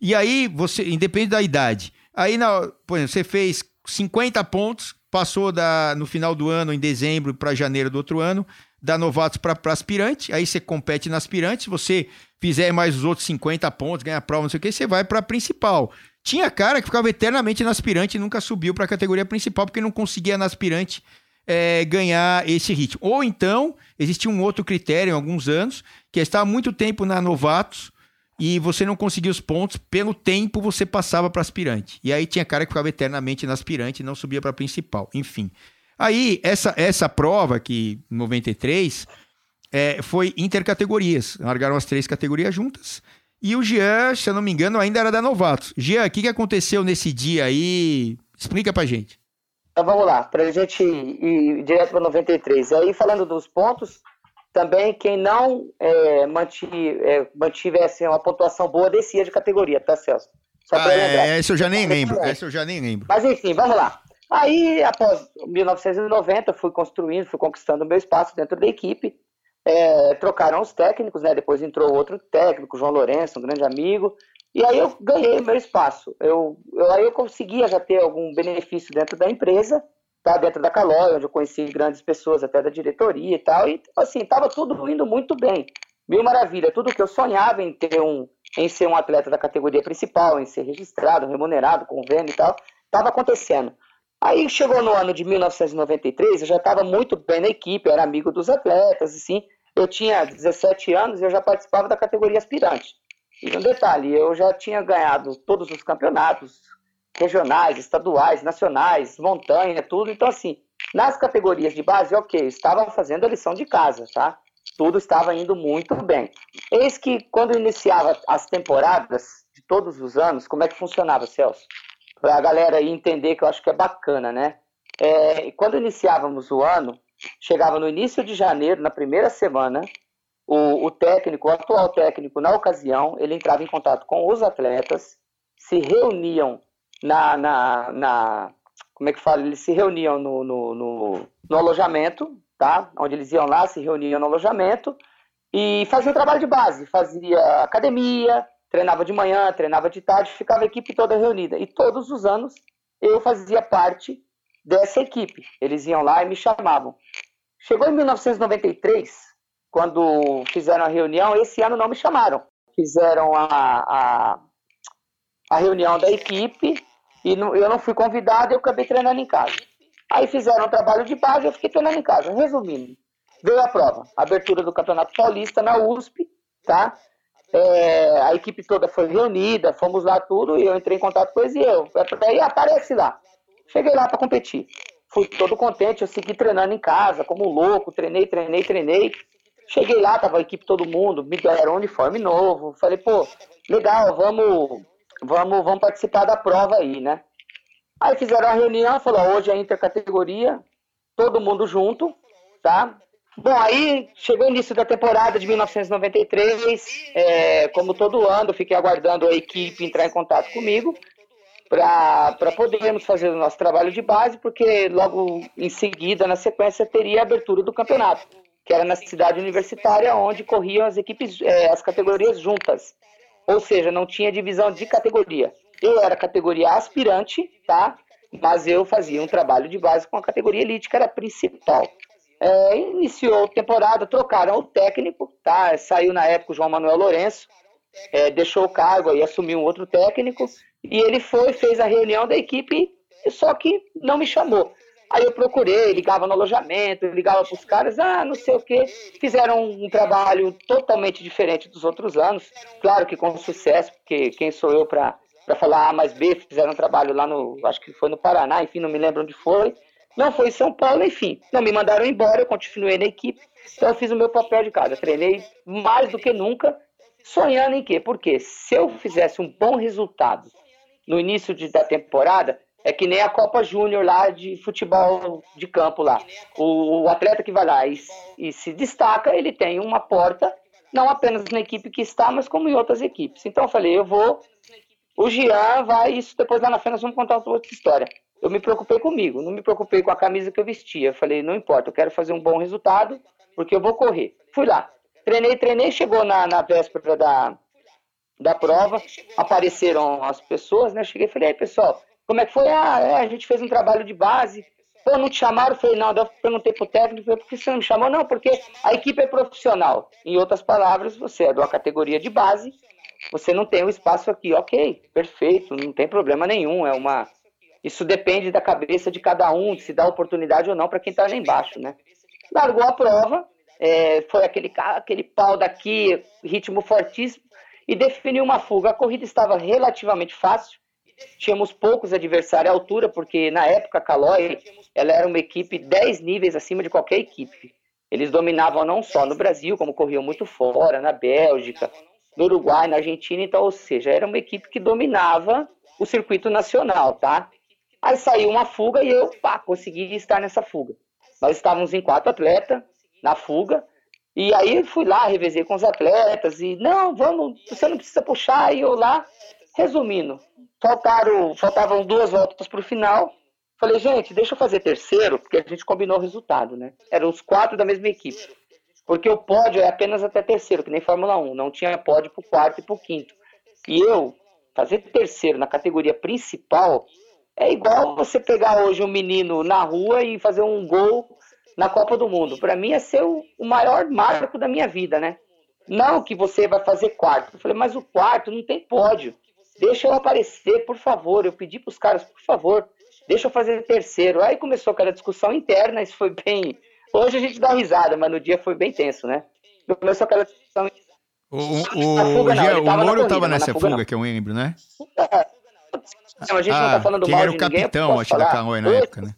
E aí, você, independente da idade, aí na, por exemplo, você fez 50 pontos, passou da, no final do ano, em dezembro, para janeiro do outro ano, da novatos para aspirante, aí você compete na aspirante, se você fizer mais os outros 50 pontos, ganhar prova, não sei o que, você vai para principal. Tinha cara que ficava eternamente na aspirante e nunca subiu para a categoria principal porque não conseguia na aspirante é, ganhar esse ritmo. Ou então, existia um outro critério em alguns anos, que é estar muito tempo na novatos e você não conseguia os pontos, pelo tempo você passava para aspirante. E aí tinha cara que ficava eternamente na aspirante e não subia para principal. Enfim. Aí, essa, essa prova, que 93, é, foi intercategorias. Largaram as três categorias juntas. E o Jean, se eu não me engano, ainda era da Novatos. Jean, o que, que aconteceu nesse dia aí? Explica pra gente. Então vamos lá, pra gente ir direto para 93. Aí falando dos pontos, também quem não é, mantive, é, mantivesse uma pontuação boa descia de categoria, tá, Celso? Só ah, é, esse eu já nem lembro. Esse eu já nem lembro. Mas enfim, vamos lá. Aí, após 1990, fui construindo, fui conquistando o meu espaço dentro da equipe. É, trocaram os técnicos, né? Depois entrou outro técnico, João Lourenço, um grande amigo. E aí eu ganhei meu espaço. Eu, eu, aí eu conseguia já ter algum benefício dentro da empresa, tá? dentro da Calói, onde eu conheci grandes pessoas até da diretoria e tal. E assim, estava tudo indo muito bem. Mil maravilha. Tudo que eu sonhava em ter um, em ser um atleta da categoria principal, em ser registrado, remunerado, convênio e tal, estava acontecendo. Aí chegou no ano de 1993, eu já estava muito bem na equipe, era amigo dos atletas, assim, eu tinha 17 anos e eu já participava da categoria aspirante. E um detalhe, eu já tinha ganhado todos os campeonatos regionais, estaduais, nacionais, montanha, tudo. Então, assim, nas categorias de base, ok, estava fazendo a lição de casa, tá? Tudo estava indo muito bem. Eis que quando iniciava as temporadas de todos os anos, como é que funcionava, Celso? Para a galera aí entender que eu acho que é bacana, né? É, quando iniciávamos o ano, chegava no início de janeiro, na primeira semana, o, o, técnico, o atual técnico, na ocasião, ele entrava em contato com os atletas, se reuniam na, na, na como é que fala? Eles se reuniam no, no, no, no, alojamento, tá? Onde eles iam lá, se reuniam no alojamento e faziam trabalho de base, fazia academia, treinava de manhã, treinava de tarde, ficava a equipe toda reunida. E todos os anos eu fazia parte dessa equipe. Eles iam lá e me chamavam. Chegou em 1993, quando fizeram a reunião, esse ano não me chamaram. Fizeram a, a, a reunião da equipe e não, eu não fui convidado eu acabei treinando em casa. Aí fizeram um trabalho de base eu fiquei treinando em casa. Resumindo, veio a prova, abertura do Campeonato Paulista na USP, tá? É, a equipe toda foi reunida, fomos lá tudo e eu entrei em contato com eles e eu. Aí aparece lá. Cheguei lá para competir. Fui todo contente, eu segui treinando em casa, como louco, treinei, treinei, treinei. Cheguei lá, tava a equipe todo mundo, me deram um uniforme novo. Falei, pô, legal, vamos, vamos, vamos participar da prova aí, né? Aí fizeram a reunião, falou, hoje é intercategoria, todo mundo junto, tá? Bom, aí chegou o início da temporada de 1993, é, como todo ano, fiquei aguardando a equipe entrar em contato comigo para podermos fazer o nosso trabalho de base, porque logo em seguida, na sequência, teria a abertura do campeonato, que era na cidade universitária, onde corriam as equipes, é, as categorias juntas. Ou seja, não tinha divisão de categoria. Eu era categoria aspirante, tá? Mas eu fazia um trabalho de base com a categoria elite, que era a principal. É, iniciou a temporada, trocaram o técnico, tá? Saiu na época o João Manuel Lourenço, é, deixou o cargo e assumiu um outro técnico. E ele foi, fez a reunião da equipe, só que não me chamou. Aí eu procurei, ligava no alojamento, ligava para os caras, ah, não sei o quê. Fizeram um trabalho totalmente diferente dos outros anos. Claro que com sucesso, porque quem sou eu para falar A mais B, fizeram um trabalho lá no, acho que foi no Paraná, enfim, não me lembro onde foi. Não foi em São Paulo, enfim. Não me mandaram embora, eu continuei na equipe. Então eu fiz o meu papel de casa. Treinei mais do que nunca, sonhando em quê? Porque se eu fizesse um bom resultado no início de, da temporada, É que nem a Copa Júnior lá de futebol de campo lá. O, o atleta que vai lá e, e, se destaca, ele tem uma porta, não apenas na equipe que está, mas como em outras equipes. Então eu falei, eu vou. O Jean vai, isso depois lá na frente nós vamos contar outra história. Eu me preocupei comigo, não me preocupei com a camisa que eu vestia. Eu falei, não importa, eu quero fazer um bom resultado, porque eu vou correr. Fui lá. Treinei, treinei, chegou na, na véspera da, da prova, apareceram as pessoas, né? Cheguei e falei, aí pessoal, como é que foi? Ah, é, a gente fez um trabalho de base. Pô, não te chamaram? Falei, não, eu perguntei pro técnico, falei, por que você não me chamou? Não, porque a equipe é profissional. Em outras palavras, você é de uma categoria de base, você não tem o um espaço aqui. Ok, perfeito, não tem problema nenhum. É uma. Isso depende da cabeça de cada um, se dá oportunidade ou não para quem está lá embaixo, né? Largou a prova, é, foi aquele, aquele pau daqui, ritmo fortíssimo, e definiu uma fuga. A corrida estava relativamente fácil, tínhamos poucos adversários à altura, porque na época a Caloi ela era uma equipe 10 níveis acima de qualquer equipe. Eles dominavam não só no Brasil, como corriam muito fora, na Bélgica, no Uruguai, na Argentina, então, ou seja, era uma equipe que dominava o circuito nacional, tá? Aí saiu uma fuga e eu, pá, consegui estar nessa fuga. Nós estávamos em quatro atletas na fuga, e aí fui lá, revezei com os atletas, e não, vamos, você não precisa puxar, e eu lá, resumindo, faltaram, faltavam duas voltas para o final. Falei, gente, deixa eu fazer terceiro, porque a gente combinou o resultado, né? Eram os quatro da mesma equipe. Porque o pódio é apenas até terceiro, que nem Fórmula 1. Não tinha pódio para o quarto e para o quinto. E eu, fazer terceiro na categoria principal, é igual você pegar hoje um menino na rua e fazer um gol na Copa do Mundo. Para mim é ser o, maior marco da minha vida, né? Não que você vai fazer quarto. Eu falei, mas o quarto não tem pódio. Deixa eu aparecer, por favor. Eu pedi para os caras, por favor, deixa eu fazer terceiro. Aí começou aquela discussão interna, isso foi bem. Hoje a gente dá risada, mas no dia foi bem tenso, né? Começou aquela discussão. O, o, fuga, não, o Moro estava nessa fuga, fuga que eu lembro, né? Não, a gente ah, não tá falando mal era o capitão, acho, falar. da Caloi na época, né?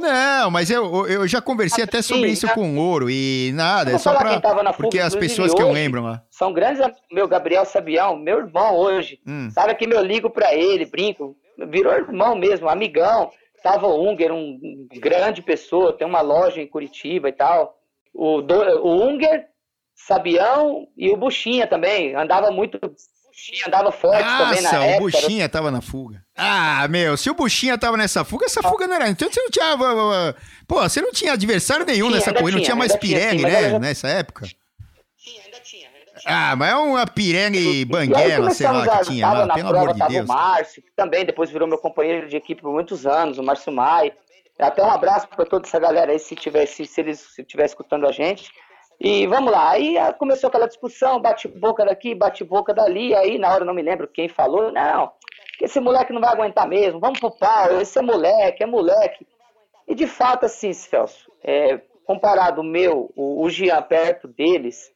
Não, mas eu, eu já conversei até sobre isso né? com o Ouro e nada, é só pra. Porque as pessoas que eu lembro lá. São grandes meu Gabriel Sabião, meu irmão hoje. Hum. Sabe que eu ligo pra ele, brinco, virou irmão mesmo, amigão. Tava o Unger, um grande pessoa, tem uma loja em Curitiba e tal. O, do, o Unger, Sabião e o Buchinha também. Andava muito Buchinha andava forte Nossa, também na época. o Buchinha era... tava na fuga. Ah, meu, se o Buchinha tava nessa fuga, essa fuga não era... Então você não tinha... Pô, você não tinha adversário nenhum tinha, nessa corrida, não tinha mais Pirelli, né, já... nessa época? Tinha, ainda tinha. Ah, mas é uma Pirelli Banguela, sei lá, que tinha lá, pelo prova, amor de Deus. o Márcio, que também depois virou meu companheiro de equipe por muitos anos, o Márcio Mai. Até um abraço para toda essa galera aí, se, tivesse, se eles estiverem escutando a gente. E vamos lá, aí começou aquela discussão, bate-boca daqui, bate-boca dali, aí na hora não me lembro quem falou, não, esse moleque não vai aguentar mesmo, vamos pro pau, esse é moleque, é moleque. E de fato, assim, Celso, é, comparado o meu, o, o Jean perto deles,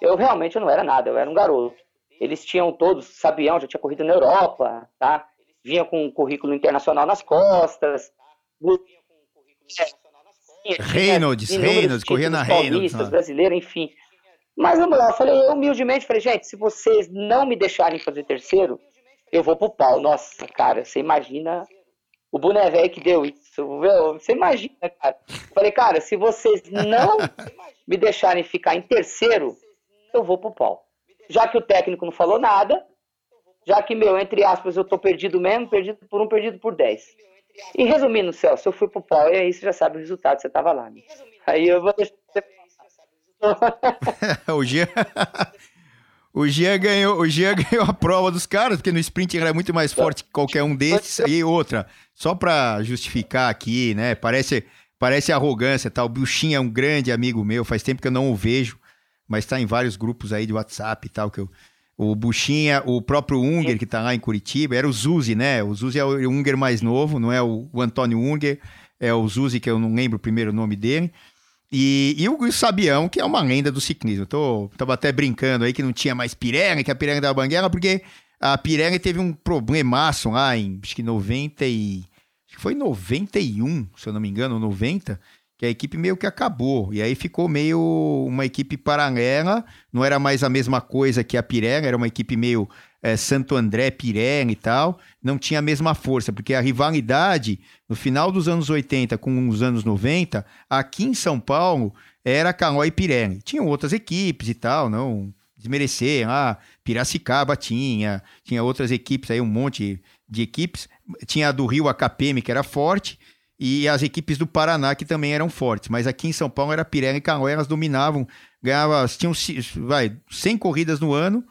eu realmente não era nada, eu era um garoto. Eles tinham todos, sabiam, já tinha corrido na Europa, tá? Vinha com um currículo internacional nas costas, Reynolds, Reynolds, corria na Reynolds. Né? brasileiro, enfim. Mas vamos lá, eu falei humildemente, falei, gente, se vocês não me deixarem fazer terceiro, eu vou pro pau. Nossa, cara, você imagina o boné velho que deu isso. Você imagina, cara. Falei, cara, se vocês não me deixarem ficar em terceiro, eu vou pro pau. Já que o técnico não falou nada, já que, meu, entre aspas, eu tô perdido mesmo, perdido por um, perdido por dez. E resumindo, Celso, eu fui pro pau e aí você já sabe o resultado, você tava lá. Né? Aí eu vou deixar você o Jean. O Jean, ganhou, o Jean ganhou a prova dos caras, porque no sprint ele é muito mais forte que qualquer um desses. E outra, só para justificar aqui, né? Parece, parece arrogância, tal. Tá? O Buchinho é um grande amigo meu, faz tempo que eu não o vejo, mas está em vários grupos aí de WhatsApp e tal, que eu, o Buchinha, o próprio Unger, que está lá em Curitiba, era o Zuzi, né? O Zuzi é o Unger mais novo, não é o, o Antônio Unger, é o Zuzi, que eu não lembro o primeiro nome dele. E, e o Sabião, que é uma lenda do ciclismo. Tô, tava até brincando aí que não tinha mais Pirelli, que a Pirelli da Banguela, porque a Pirelli teve um problemaço lá em, acho que 90 e... Acho que foi 91, se eu não me engano, 90, que a equipe meio que acabou. E aí ficou meio uma equipe paralela, não era mais a mesma coisa que a Pirelli, era uma equipe meio é, Santo André, Pirelli e tal, não tinha a mesma força, porque a rivalidade no final dos anos 80 com os anos 90, aqui em São Paulo, era Calói e Pirelli. Tinham outras equipes e tal, não desmerecer, ah, Piracicaba tinha, tinha outras equipes aí, um monte de equipes, tinha a do Rio, a KPM, que era forte, e as equipes do Paraná, que também eram fortes, mas aqui em São Paulo era Pirelli e Calói, elas dominavam, ganhavam, tinham, vai, 100 corridas no ano,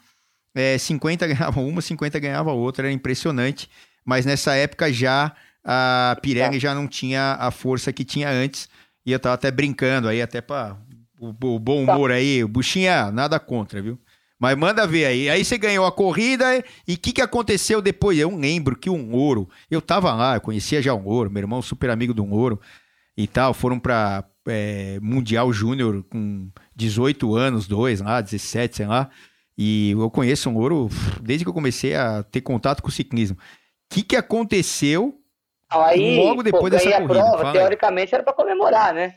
é, 50 ganhava uma, 50 ganhava outra, era impressionante, mas nessa época já a Pirelli já não tinha a força que tinha antes, e eu tava até brincando aí, até para o, o, bom humor aí, buchinha, nada contra, viu? Mas manda ver aí. Aí você ganhou a corrida e o que, que aconteceu depois? Eu lembro que um ouro, eu tava lá, eu conhecia já um ouro, meu irmão super amigo do um ouro e tal, foram para é, Mundial Júnior com 18 anos, dois lá, 17, sei lá. E eu conheço um ouro desde que eu comecei a ter contato com o ciclismo. O que, que aconteceu Aí, logo depois pô, dessa corrida. a prova, teoricamente era para comemorar, né?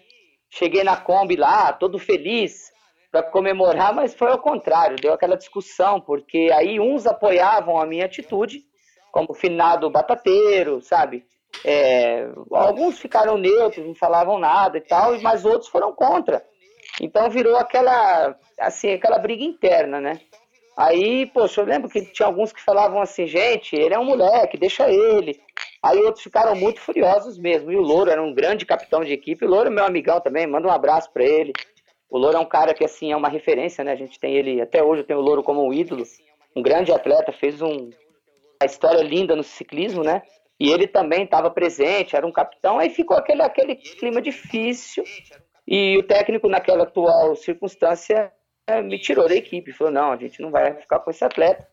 Cheguei na Kombi lá, todo feliz para comemorar, mas foi ao contrário, deu aquela discussão, porque aí uns apoiavam a minha atitude, como finado batateiro, sabe? É, alguns ficaram neutros, não falavam nada e tal, mas outros foram contra. Então virou aquela, assim, aquela briga interna, né? Aí, poxa, eu lembro que tinha alguns que falavam assim, gente, ele é um moleque, deixa ele. Aí outros ficaram muito furiosos mesmo. E o Louro era um grande capitão de equipe. O Louro é meu amigão também, manda um abraço para ele. O Louro é um cara que, assim, é uma referência, né? A gente tem ele, até hoje eu tenho o Louro como um ídolo. Um grande atleta, fez um, uma história linda no ciclismo, né? E ele também estava presente, era um capitão. Aí ficou aquele, aquele clima difícil. E o técnico, naquela atual circunstância, me tirou da equipe. Falou, não, a gente não vai ficar com esse atleta.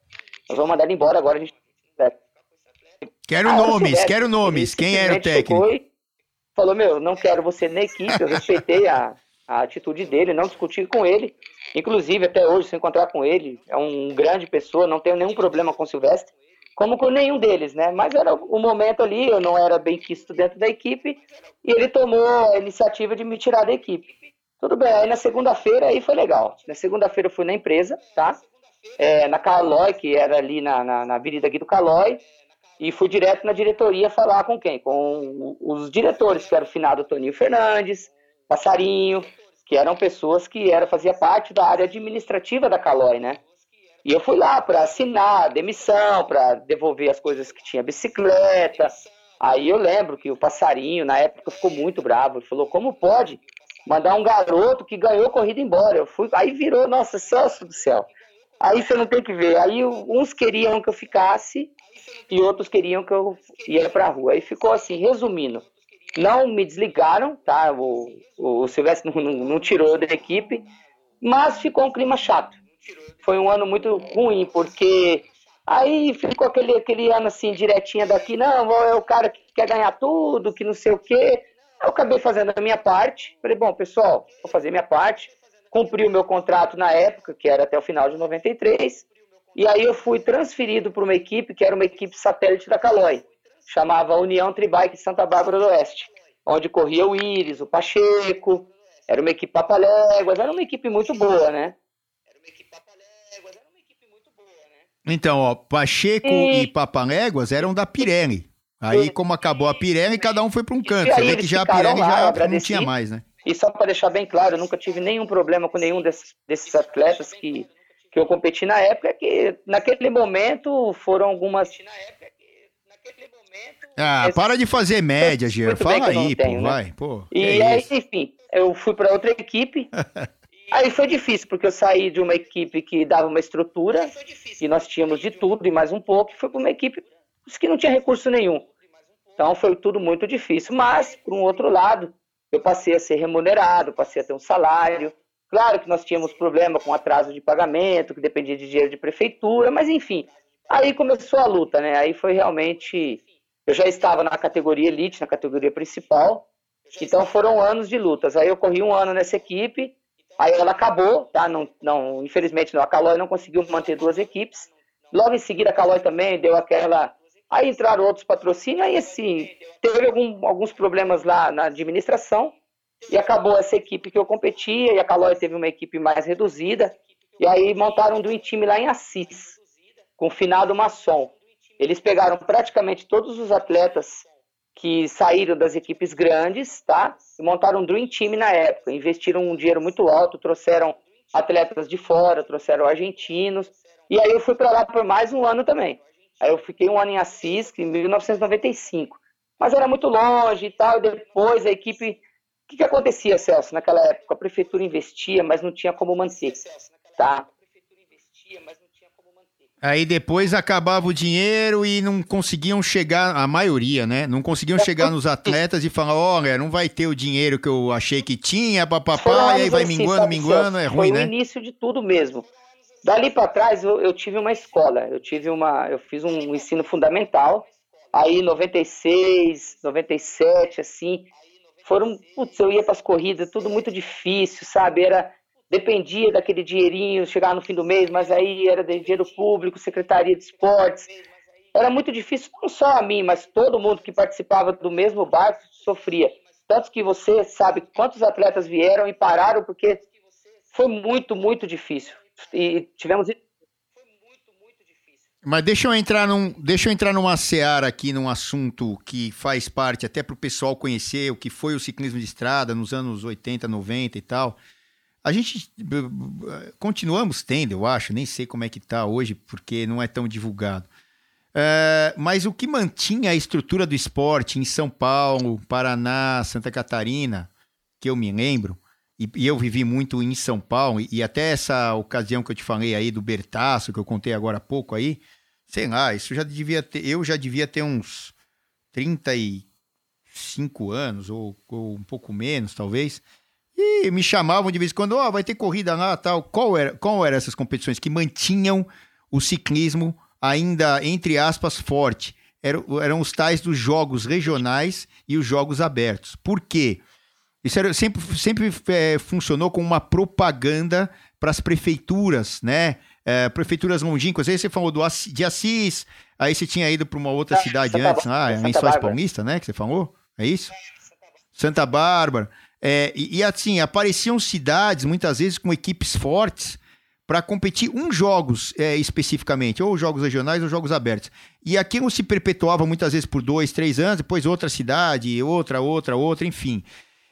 Nós vamos mandar ele embora agora. A gente... Quero ah, nomes, quero nomes. Quem era o técnico? Falou, meu, não quero você na equipe. Eu respeitei a, a atitude dele, não discuti com ele. Inclusive, até hoje, se encontrar com ele, é um grande pessoa, não tenho nenhum problema com o Silvestre, como com nenhum deles, né? Mas era o momento ali, eu não era bem quisto dentro da equipe, e ele tomou a iniciativa de me tirar da equipe. Tudo bem, aí na segunda-feira aí foi legal. Na segunda-feira eu fui na empresa, tá? É, na Calói, que era ali na, na, na Avenida Guido Calói, e fui direto na diretoria falar com quem? Com os diretores, que era o finado Toninho Fernandes, Passarinho, que eram pessoas que era, fazia parte da área administrativa da Calói, né? E eu fui lá para assinar demissão, para devolver as coisas que tinha bicicleta. Aí eu lembro que o passarinho, na época, ficou muito bravo. Ele falou: como pode mandar um garoto que ganhou corrida embora. Eu fui, aí virou, nossa, Celso do céu. Aí você não tem que ver. Aí uns queriam que eu ficasse e outros queriam que eu ia para a rua. Aí ficou assim, resumindo. Não me desligaram, tá? O, o Silvestre não, não, não tirou da equipe, mas ficou um clima chato. Foi um ano muito ruim, porque aí ficou aquele, aquele ano assim, direitinho daqui, não, é o cara que quer ganhar tudo, que não sei o quê. Eu acabei fazendo a minha parte. Falei, bom, pessoal, vou fazer minha parte. Cumpri o meu contrato na época, que era até o final de 93. E aí eu fui transferido para uma equipe que era uma equipe satélite da Caloi. Chamava União Tribike Santa Bárbara do Oeste. Onde corria o Íris, o Pacheco. Era uma equipe Papaléguas. Era uma equipe muito boa, né? Então, ó, Pacheco e, e Papaléguas eram da Pirelli. Aí, como acabou a Pirelli, cada um foi para um canto. Você vê que já a Pirelli lá, já não tinha mais, né? E só para deixar bem claro, eu nunca tive nenhum problema com nenhum desses, desses atletas que, que eu competi na época, é que naquele momento foram algumas. Ah, para de fazer média, Gia. Fala aí, tenho, pô, né? vai. Pô, e é aí, isso. enfim, eu fui para outra equipe. aí foi difícil, porque eu saí de uma equipe que dava uma estrutura, e nós tínhamos de tudo e mais um pouco, e fui para uma equipe que não tinha recurso nenhum. Então foi tudo muito difícil. Mas, por um outro lado, eu passei a ser remunerado, passei a ter um salário. Claro que nós tínhamos problema com atraso de pagamento, que dependia de dinheiro de prefeitura, mas enfim. Aí começou a luta, né? Aí foi realmente. Eu já estava na categoria elite, na categoria principal. Então foram anos de lutas. Aí eu corri um ano nessa equipe, aí ela acabou, tá? Não, não, infelizmente não, a Calói não conseguiu manter duas equipes. Logo em seguida a Calói também deu aquela Aí entraram outros patrocínios, aí assim, teve algum, alguns problemas lá na administração e acabou essa equipe que eu competia e a Calói teve uma equipe mais reduzida e aí montaram um Dream Team lá em Assis, com o finado maçom. Eles pegaram praticamente todos os atletas que saíram das equipes grandes, tá? E montaram um Dream Team na época. Investiram um dinheiro muito alto, trouxeram atletas de fora, trouxeram argentinos. E aí eu fui para lá por mais um ano também. Aí eu fiquei um ano em Assis, em 1995. Mas era muito longe e tal. E depois a equipe. O que, que acontecia, Celso, naquela época? A prefeitura investia, mas não tinha como manter. Tá? Aí depois acabava o dinheiro e não conseguiam chegar, a maioria, né? Não conseguiam chegar nos atletas e falar, olha, não vai ter o dinheiro que eu achei que tinha, papapá, e aí vai assim, minguando, minguando, é ruim, Foi né? Foi o início de tudo mesmo. Dali para trás eu, eu, tive uma escola, eu tive uma, eu fiz um ensino fundamental, aí 96, 97, assim, foram, putz, eu ia para as corridas, tudo muito difícil, sabe? Era dependia daquele dinheirinho, chegar no fim do mês, mas aí era dinheiro público, Secretaria de Esportes. Era muito difícil, não só a mim, mas todo mundo que participava do mesmo barco sofria. Tanto que você sabe quantos atletas vieram e pararam, porque foi muito, muito difícil. E tivemos mas deixa eu entrar num, deixa eu entrar numa seara aqui num assunto que faz parte até para o pessoal conhecer o que foi o ciclismo de estrada nos anos 80, 90 e tal. A gente continuamos tendo, eu acho, nem sei como é que está hoje, porque não é tão divulgado. É, mas o que mantinha a estrutura do esporte em São Paulo, Paraná, Santa Catarina, que eu me lembro, e, e, eu vivi muito em São Paulo, e, e, até essa ocasião que eu te falei aí do Bertaço, que eu contei agora há pouco aí, sei lá, isso já devia ter, eu já devia ter uns 35 anos, ou, ou um pouco menos, talvez. E me chamavam de vez em quando, ó, oh, vai ter corrida lá tal. Qual era, qual eram essas competições que mantinham o ciclismo ainda, entre aspas, forte? Eram, eram os tais dos jogos regionais e os jogos abertos. Por quê? Isso era, sempre, sempre é, funcionou como uma propaganda para as prefeituras, né? É, prefeituras longínquas. Aí você falou do, de Assis, aí você tinha ido para uma outra cidade Santa antes, ah, em Sóis Paulista, né? Que você falou? É isso? Santa Bárbara. É, e, e, assim, apareciam cidades, muitas vezes, com equipes fortes para competir uns jogos é, especificamente, ou jogos regionais ou jogos abertos. E aquilo se perpetuava muitas vezes por dois, três anos, depois outra cidade, outra, outra, outra, enfim.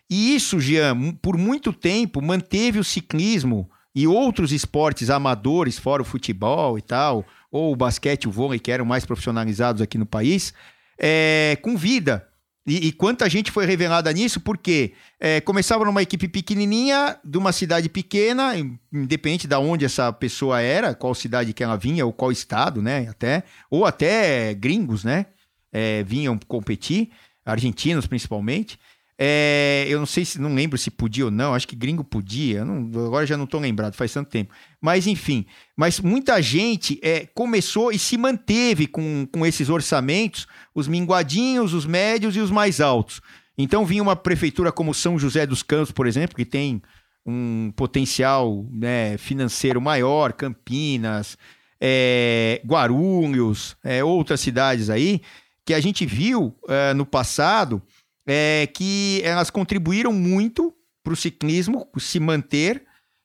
E isso, Jean, por muito tempo manteve o ciclismo e outros esportes amadores, fora o futebol e tal, ou o basquete, o vôlei, que eram mais profissionalizados aqui no país, é, com vida. E, e, quanta gente foi revelada nisso, porque é, começava numa equipe pequenininha, de uma cidade pequena, independente de onde essa pessoa era, qual cidade que ela vinha, ou qual estado, né, até, ou até gringos, né, é, vinham competir, argentinos principalmente. É, eu não sei se, não lembro se podia ou não, acho que gringo podia, não, agora já não estou lembrado, faz tanto tempo. Mas enfim, mas muita gente é, começou e se manteve com, com esses orçamentos, os minguadinhos, os médios e os mais altos. Então vinha uma prefeitura como São José dos Campos, por exemplo, que tem um potencial né, financeiro maior, Campinas, é, Guarulhos, é, outras cidades aí, que a gente viu é, no passado é, que elas contribuíram muito para o ciclismo se manter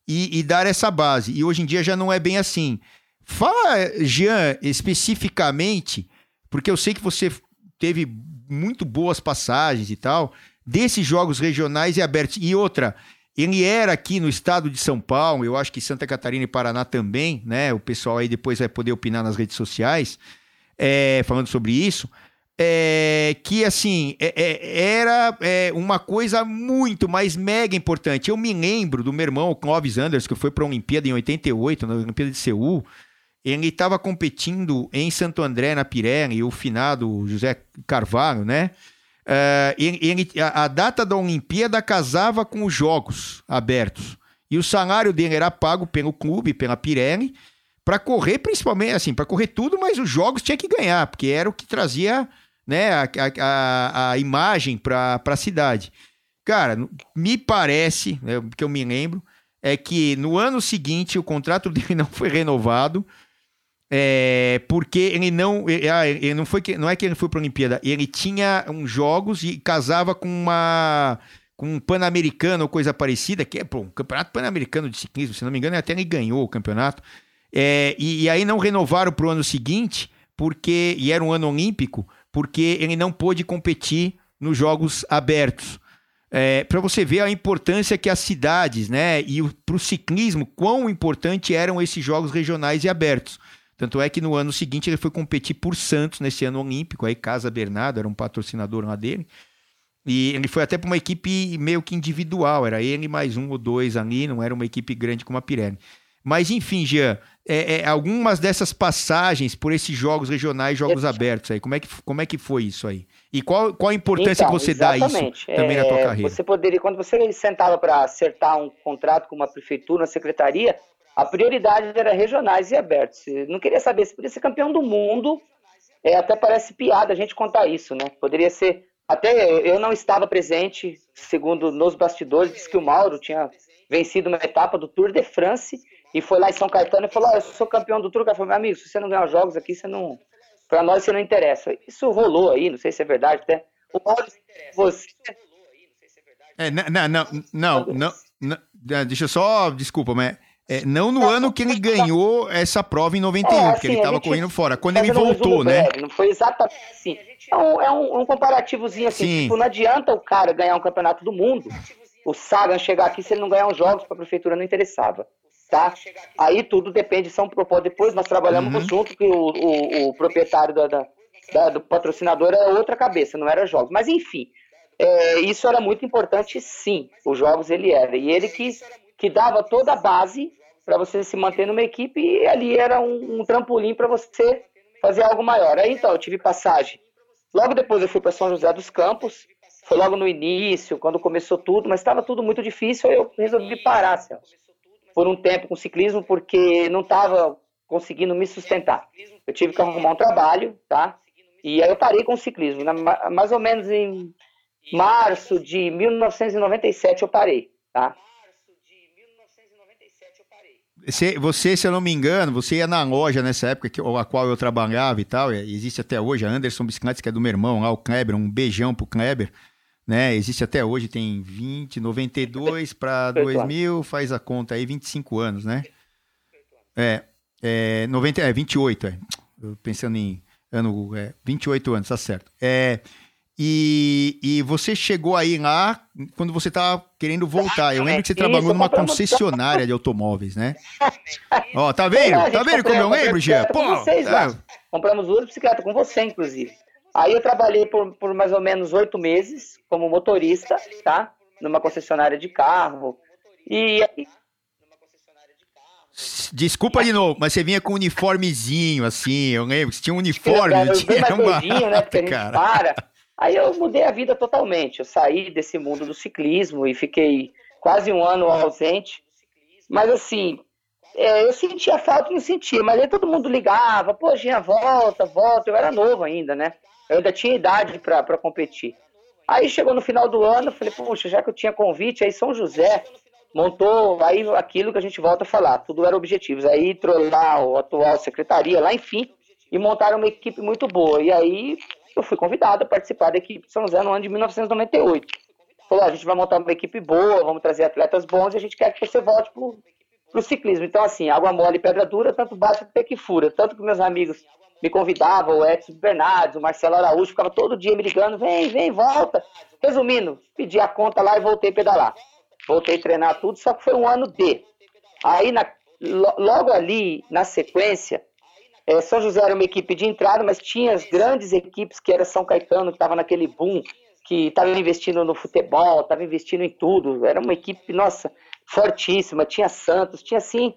e, e, dar essa base. E hoje em dia já não é bem assim. Fala, Jean, especificamente, porque eu sei que você teve muito boas passagens e tal, desses jogos regionais e abertos. E outra, ele era aqui no estado de São Paulo, eu acho que Santa Catarina e Paraná também, né? O pessoal aí depois vai poder opinar nas redes sociais, é, falando sobre isso é, que assim é, é, era é, uma coisa muito, mais mega importante. Eu me lembro do meu irmão Clóvis Anders, que foi para a Olimpíada em 88, na Olimpíada de Seul. Ele estava competindo em Santo André, na Pirelli, o finado José Carvalho, né? Uh, ele, a, data da Olimpíada casava com os Jogos abertos. E o salário dele era pago pelo clube, pela Pirelli, para correr, principalmente, assim, para correr tudo, mas os Jogos tinha que ganhar, porque era o que trazia né, a, a, a imagem para a cidade. Cara, me parece, né, que eu me lembro, é que no ano seguinte o contrato dele não foi renovado, é, porque ele não, ele, ah, ele não foi não é que ele foi para a Olimpíada, ele tinha uns jogos e casava com uma com um Pan-Americano ou coisa parecida, que é pô, um campeonato Pan-Americano de ciclismo, se não me engano, até ele ganhou o campeonato. É, e, e aí não renovaram para o ano seguinte, porque e era um ano olímpico, porque ele não pôde competir nos Jogos Abertos. É, para você ver a importância que as cidades, né, e para o ciclismo, quão importante eram esses Jogos regionais e abertos. Tanto é que no ano seguinte ele foi competir por Santos nesse ano olímpico, aí Casa Bernardo era um patrocinador lá dele. E ele foi até para uma equipe meio que individual, era ele mais um ou dois ali, não era uma equipe grande como a Pirelli. Mas enfim, Jean, é, é, algumas dessas passagens por esses jogos regionais, jogos abertos aí, como é que, como é que foi isso aí? E qual, qual a importância então, que você exatamente. dá isso também é, na tua carreira? Você poderia, quando você sentava para acertar um contrato com uma prefeitura, uma secretaria, a prioridade era regionais e abertos. Não queria saber se podia ser campeão do mundo. É, até parece piada a gente contar isso, né? Poderia ser. Até eu não estava presente, segundo nos bastidores, diz que o Mauro tinha vencido uma etapa do Tour de France e foi lá em São Caetano e falou: oh, Eu sou campeão do Tour. O cara falou: Meu amigo, se você não ganhar jogos aqui, você não. Pra nós você não interessa. Isso rolou aí, não sei se é verdade até. O Paulo, você. É, não, não, não, não, deixa eu só, desculpa, mas é, não no ano que ele ganhou essa prova em 91, é, assim, porque ele estava correndo fora. Quando ele voltou, né? Breve, não foi exatamente assim. É um, é um, um comparativozinho assim. Tipo, não adianta o cara ganhar um campeonato do mundo, o Sagan chegar aqui, se ele não ganhar os jogos para a prefeitura, não interessava tá? Aí tudo depende, são propósitos. Depois nós trabalhamos uhum. junto, que o, o, o proprietário da, da, da, do patrocinador era outra cabeça, não era jogos. Mas enfim, é, isso era muito importante, sim. Os jogos ele era. E ele que, que dava toda a base para você se manter numa equipe e ali era um, um trampolim para você fazer algo maior. Aí então, eu tive passagem. Logo depois eu fui para São José dos Campos, foi logo no início, quando começou tudo, mas estava tudo muito difícil, eu resolvi parar, Celso por um tempo com ciclismo porque não estava conseguindo me sustentar. Eu tive que arrumar um trabalho, tá? E aí eu parei com o ciclismo. Mais ou menos em março de 1997 eu parei, tá? Você, você, se eu não me engano, você ia na loja nessa época que, a qual eu trabalhava e tal, existe até hoje, a Anderson Bicicletas, que é do meu irmão lá, o Kleber, um beijão pro Kleber né? Existe até hoje, tem 20, 92 para 2000, faz a conta aí, 25 anos, né? É, é, 90, é 28, é. Pensando em ano, é, 28 anos, tá certo. É, e, e você chegou aí lá quando você estava querendo voltar. Eu lembro que você trabalhou numa concessionária de automóveis, né? Ó, tá vendo? Tá vendo como eu lembro, Jean? Pô, tá. Compramos duas bicicletas com você, inclusive. Aí eu trabalhei por, por mais ou menos oito meses como motorista, tá? Numa concessionária de carro. E Desculpa de novo, mas você vinha com um uniformezinho, assim, eu lembro, você tinha um uniforme, eu tinha mais gordinho, né, porque a gente para. Aí eu mudei a vida totalmente, eu saí desse mundo do ciclismo e fiquei quase um ano ausente, mas assim, é, eu sentia falta, não sentia, mas aí todo mundo ligava, pô, Ginha, volta, volta, eu era novo ainda, né, eu ainda tinha idade para competir. Aí chegou no final do ano, falei, poxa, já que eu tinha convite, aí São José montou aí aquilo que a gente volta a falar, tudo era objetivos. Aí entrou lá o atual secretaria, lá enfim, e montaram uma equipe muito boa. E aí eu fui convidado a participar da equipe de São José no ano de 1998. Falou, a gente vai montar uma equipe boa, vamos trazer atletas bons e a gente quer que você volte pro, pro ciclismo. Então, assim, água mole e pedra dura, tanto bate até que fura. Tanto que meus amigos me convidava, o Edson Bernardes, o Marcelo Araújo, ficava todo dia me ligando, vem, vem, volta. Resumindo, pedi a conta lá e voltei a pedalar. Voltei a treinar tudo, só que foi um ano de. Aí, na, logo ali, na sequência, é, São José era uma equipe de entrada, mas tinha as grandes equipes, que era São Caetano, que estava naquele boom, que estava investindo no futebol, estava investindo em tudo. Era uma equipe, nossa, fortíssima. Tinha Santos, tinha assim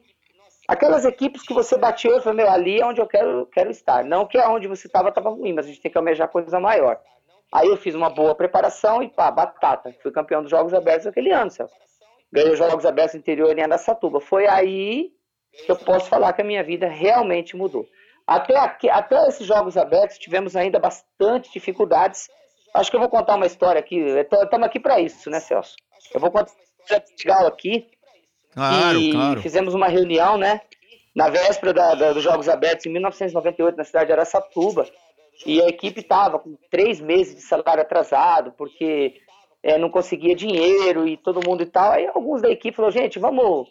Aquelas equipes que você bateu e falou, meu, ali é onde eu quero, quero estar. Não que onde você estava estava ruim, mas a gente tem que almejar coisa maior. Aí eu fiz uma boa preparação e pá, batata. Fui campeão dos Jogos Abertos aquele ano, Celso. Ganhei os Jogos Abertos interior em Araçatuba. Foi aí que eu posso falar que a minha vida realmente mudou. Até, aqui, até esses Jogos Abertos tivemos ainda bastante dificuldades. Acho que eu vou contar uma história aqui. Estamos aqui para isso, né, Celso? Eu vou contar uma história aqui Claro, e claro. fizemos uma reunião, né? Na véspera da, da, dos Jogos Abertos, em 1998, na cidade de Araçatuba. E a equipe estava com três meses de salário atrasado, porque é, não conseguia dinheiro e todo mundo e tal. Aí alguns da equipe falaram, gente, vamos,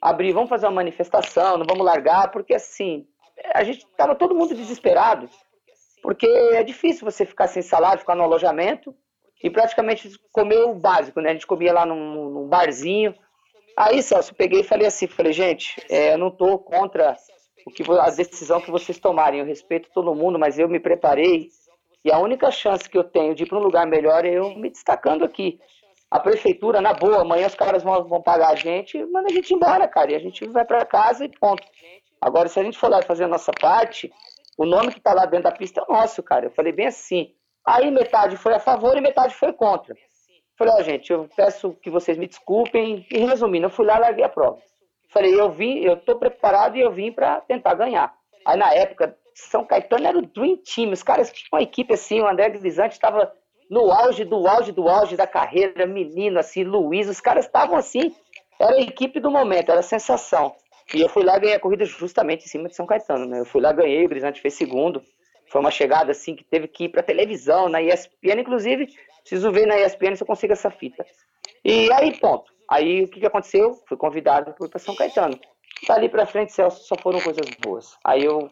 abrir, vamos fazer uma manifestação, não vamos largar, porque assim, a gente estava todo mundo desesperado, porque é difícil você ficar sem salário, ficar no alojamento e praticamente comer o básico, né? A gente comia lá num, num barzinho. Aí, Celso, peguei e falei assim, falei, gente, é, eu não estou contra o que a decisão que vocês tomarem, eu respeito todo mundo, mas eu me preparei e a única chance que eu tenho de ir para um lugar melhor é eu me destacando aqui. A prefeitura, na boa, amanhã os caras vão, vão pagar a gente, manda a gente embora, cara, e a gente vai para casa e ponto. Agora, se a gente for lá fazer a nossa parte, o nome que está lá dentro da pista é o nosso, cara. Eu falei bem assim. Aí metade foi a favor e metade foi contra. Falei, ó, oh, gente, eu peço que vocês me desculpem. E resumindo, eu fui lá e larguei a prova. Falei, eu vim, eu tô preparado e eu vim para tentar ganhar. Aí na época, São Caetano era o Dream Team. Os caras tinham uma equipe assim, o André Grisante estava no auge do auge do auge da carreira, menino assim, Luiz, os caras estavam assim, era a equipe do momento, era a sensação. E eu fui lá ganhar a corrida justamente em cima de São Caetano, né? Eu fui lá, ganhei, o Grisante fez segundo. Foi uma chegada assim que teve que ir para televisão, na ESPN, inclusive, preciso ver na ESPN se eu consigo essa fita. E aí, ponto. Aí o que, que aconteceu? Fui convidado para São Caetano. Dali para frente, Celso, só foram coisas boas. Aí eu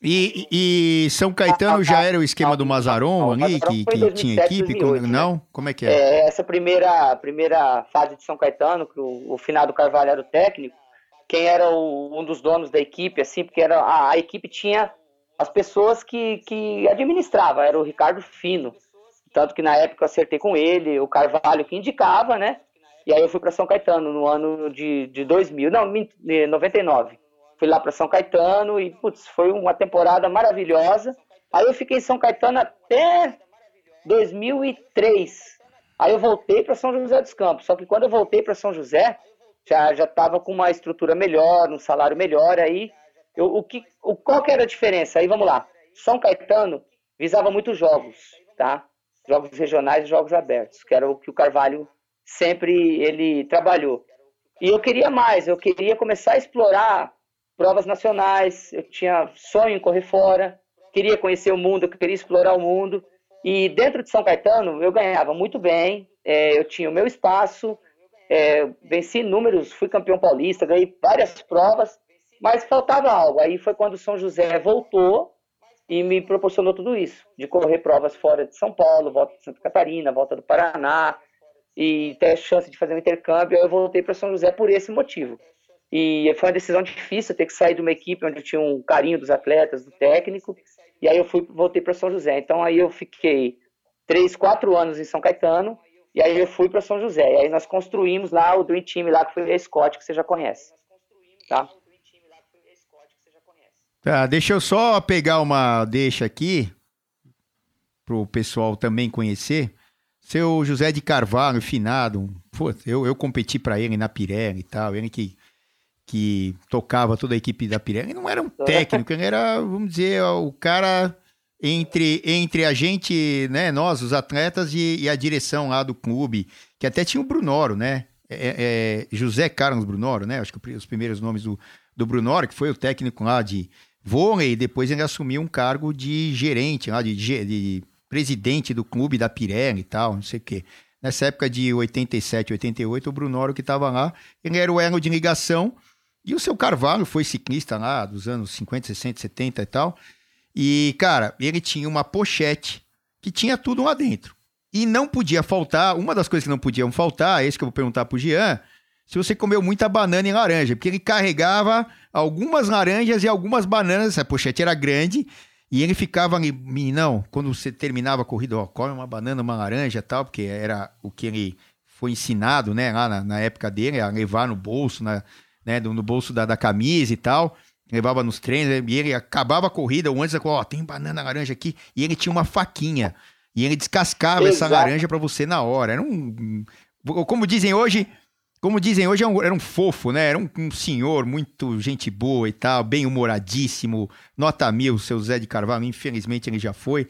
e, e, São Caetano já era o esquema do Mazaron ali, que, que tinha equipe? 2008, não? Né? Como é que é? é? Essa primeira, primeira fase de São Caetano, que o, o finado Carvalho era o técnico, quem era o, um dos donos da equipe, assim, porque era, a, a equipe tinha as pessoas que, que administrava, era o Ricardo Fino. Tanto que na época eu acertei com ele, o Carvalho que indicava, né? E aí eu fui para São Caetano no ano de, de 2000, não, 99 fui lá para São Caetano e, putz, foi uma temporada maravilhosa. Aí eu fiquei em São Caetano até 2003. Aí eu voltei para São José dos Campos. Só que quando eu voltei para São José, já já estava com uma estrutura melhor, um salário melhor. Aí eu, o que, o, qual que era a diferença? Aí vamos lá. São Caetano visava muitos jogos, tá? Jogos regionais e jogos abertos, que era o que o Carvalho sempre ele trabalhou. E eu queria mais, eu queria começar a explorar provas nacionais, eu tinha sonho em correr fora, queria conhecer o mundo, eu queria explorar o mundo. E dentro de São Caetano eu ganhava muito bem, é, eu tinha o meu espaço, é, venci números, fui campeão paulista, ganhei várias provas, mas faltava algo. Aí foi quando São José voltou e me proporcionou tudo isso, de correr provas fora de São Paulo, volta de Santa Catarina, volta do Paraná, e ter a chance de fazer um intercâmbio. Aí eu voltei para São José por esse motivo. E foi uma decisão difícil ter que sair de uma equipe onde eu tinha um carinho dos atletas, do técnico. E aí eu fui, voltei para São José. Então aí eu fiquei três, quatro anos em São Caetano. E aí eu fui para São José. E aí nós construímos lá o Dream Team lá que foi a Scott, que você já conhece. Tá? Tá, deixa eu só pegar uma deixa aqui pro pessoal também conhecer. Seu José de Carvalho, finado, pô, eu, eu competi para ele na Pirelli e tal, ele que que tocava toda a equipe da Pirelli, não era um técnico, ele era, vamos dizer, o cara entre, entre a gente, né, nós, os atletas, e, e a direção lá do clube, que até tinha o Brunoro, né? É, é, é José Carlos Brunoro, né? Acho que os primeiros nomes do, do Brunoro, que foi o técnico lá de vôlei, depois ele assumiu um cargo de gerente lá, de, de presidente do clube da Pirelli e tal, não sei o quê. Nessa época de 87, 88, o Brunoro que estava lá, ele era o elo de ligação e o seu Carvalho foi ciclista lá dos anos 50, 60, 70 e tal. E, cara, ele tinha uma pochete que tinha tudo lá dentro. E não podia faltar, uma das coisas que não podiam faltar, é isso que eu vou perguntar pro Jean, se você comeu muita banana e laranja, porque ele carregava algumas laranjas e algumas bananas, essa pochete era grande, e ele ficava ali, não, quando você terminava a corrida, ó, come uma banana, uma laranja tal, porque era o que ele foi ensinado, né, lá na, na época dele, a levar no bolso, na, né, no bolso da, da camisa e tal, levava nos treinos, e ele acabava a corrida, o antes ó, tem banana laranja aqui, e ele tinha uma faquinha, e ele descascava Exato. essa laranja para você na hora. Era um. Como dizem hoje. Como dizem hoje, era é um, era um fofo, né? Era um, um, senhor muito gente boa e tal, bem humoradíssimo, nota mil, seu Zé de Carvalho, infelizmente ele já foi.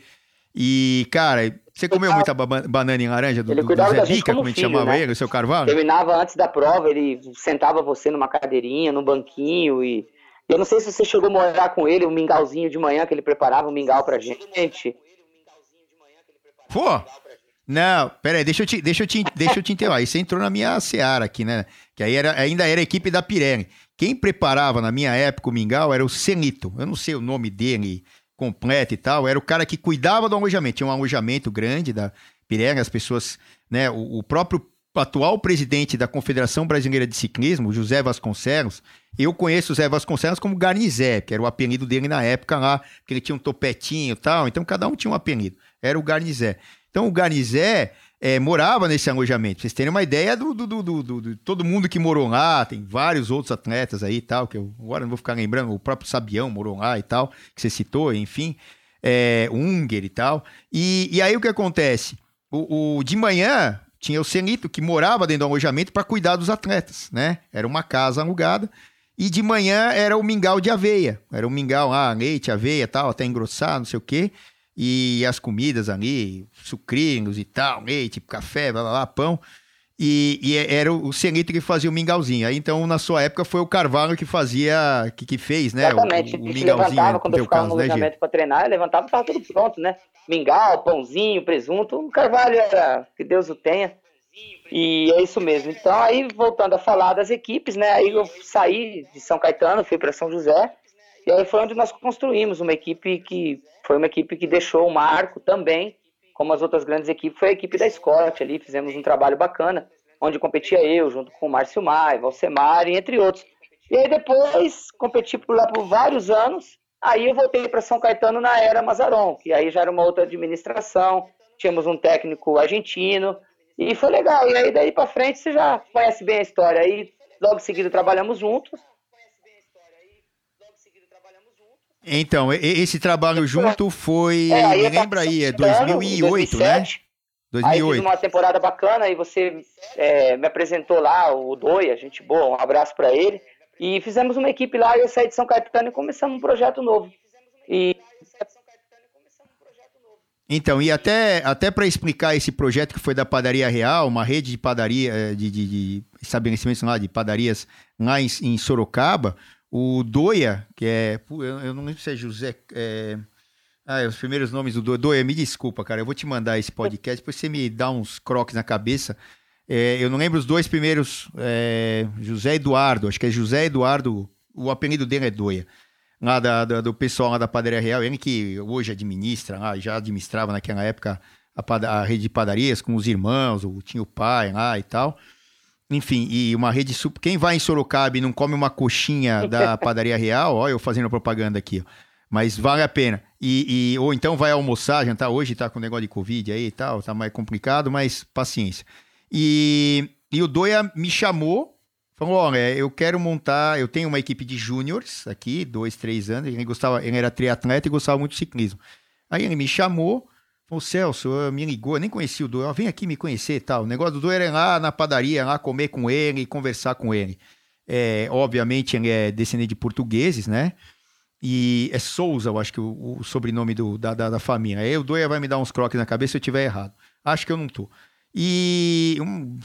E, cara, você comeu muita banana em laranja do, ele do Zé Bica, como, a gente chamava né? ele, o seu Carvalho? Terminava antes da prova, ele sentava você numa cadeirinha, num banquinho e... Eu não sei se você chegou a morar com ele, um mingauzinho de manhã que ele preparava um mingau pra gente. Pô, Não, peraí, deixa eu te, deixa eu te, deixa eu te interromper. Aí você entrou na minha seara aqui, né? Que aí era, ainda era a equipe da Pirelli. Quem preparava na minha época o Mingau era o Senito. Eu não sei o nome dele completo e tal. Era o cara que cuidava do alojamento. Tinha um alojamento grande da Pirelli, as pessoas, né? O, o próprio atual presidente da Confederação Brasileira de Ciclismo, José Vasconcelos, eu conheço o José Vasconcelos como Garnizé, que era o apelido dele na época lá, que ele tinha um topetinho e tal, então cada um tinha um apelido, era o Garnizé. Então o Garnizé é, morava nesse alojamento, vocês terem uma ideia do, do, do, do, do todo mundo que morou lá, tem vários outros atletas aí e tal, que eu agora não vou ficar lembrando, o próprio Sabião morou lá e tal, que você citou, enfim, é, Unger e tal, e, e aí o que acontece? O, o, de manhã, tinha o Senito, que morava dentro do alojamento para cuidar dos atletas, né? Era uma casa alugada. E de manhã era o mingau de aveia. Era o mingau, ah, leite, aveia tal, até engrossar, não sei o quê. E as comidas ali, sucrinhos e tal, leite, café, blá, blá, blá pão. E, e, era o Senito que fazia o mingauzinho. Aí, então, na sua época, foi o Carvalho que fazia, que, que fez, né? Exatamente. O, o mingauzinho. levantava quando eu ficava caso, no né, alojamento né, para treinar, eu levantava e estava tudo pronto, né? Mingau, pãozinho, presunto. O Carvalho era, que Deus o tenha. E é isso mesmo. Então, aí, voltando a falar das equipes, né? Aí eu saí de São Caetano, fui para São José. E aí foi onde nós construímos uma equipe que foi uma equipe que deixou o marco também como as outras grandes equipes, foi a equipe da Scott ali, fizemos um trabalho bacana, onde competia eu, junto com o Márcio Mai, Valsemar, entre outros. E aí depois competi por lá por vários anos, aí eu voltei para São Caetano na era Mazaron, que aí já era uma outra administração, tínhamos um técnico argentino, e foi legal. E aí daí para frente você já conhece bem a história. Aí logo em seguida trabalhamos juntos, Então, esse trabalho junto foi. É, aí lembra aí, é 2008, 2007, né? 2008. Aí fiz uma temporada bacana, aí você é, me apresentou lá, o Doia, gente boa, um abraço para ele. E fizemos uma equipe lá, eu saí de São Caetano e começamos um projeto novo. E. Então, e até, até para explicar esse projeto que foi da Padaria Real, uma rede de padaria, é, de, de, de estabelecimentos lá, de padarias lá em, em Sorocaba, o Doia, que é. Eu não lembro se é José. É, ah, os primeiros nomes do Doia. Doia, me desculpa, cara. Eu vou te mandar esse podcast, depois você me dá uns croques na cabeça. É, eu não lembro os dois primeiros. É, José Eduardo, acho que é José Eduardo. O apelido dele é Doia. Lá da, da, do pessoal lá da Padaria Real. Ele que hoje administra, lá, já administrava naquela época a, a rede de padarias com os irmãos, o, tinha o pai lá e tal. Enfim, e uma rede super. Quem vai em Sorocaba e não come uma coxinha da padaria real, ó, eu fazendo propaganda aqui, ó. Mas vale a pena. E, e, ou então vai almoçar, jantar. Hoje tá com o negócio de Covid aí e tal, tá mais complicado, mas paciência. E, e o Doia me chamou, falou: olha, eu quero montar. Eu tenho uma equipe de júniores aqui, dois, três anos. Ele, gostava, ele era triatleta e gostava muito de ciclismo. Aí ele me chamou o Celso me ligou, eu nem conhecia o Doer, vem aqui me conhecer e tal. O negócio do Doer é lá na padaria, lá comer com ele, conversar com ele. É, obviamente ele é descendente de portugueses, né? E é Souza, eu acho que o, o sobrenome do, da, da, da, família. Aí o Doer vai me dar uns croques na cabeça se eu tiver errado. Acho que eu não tô. E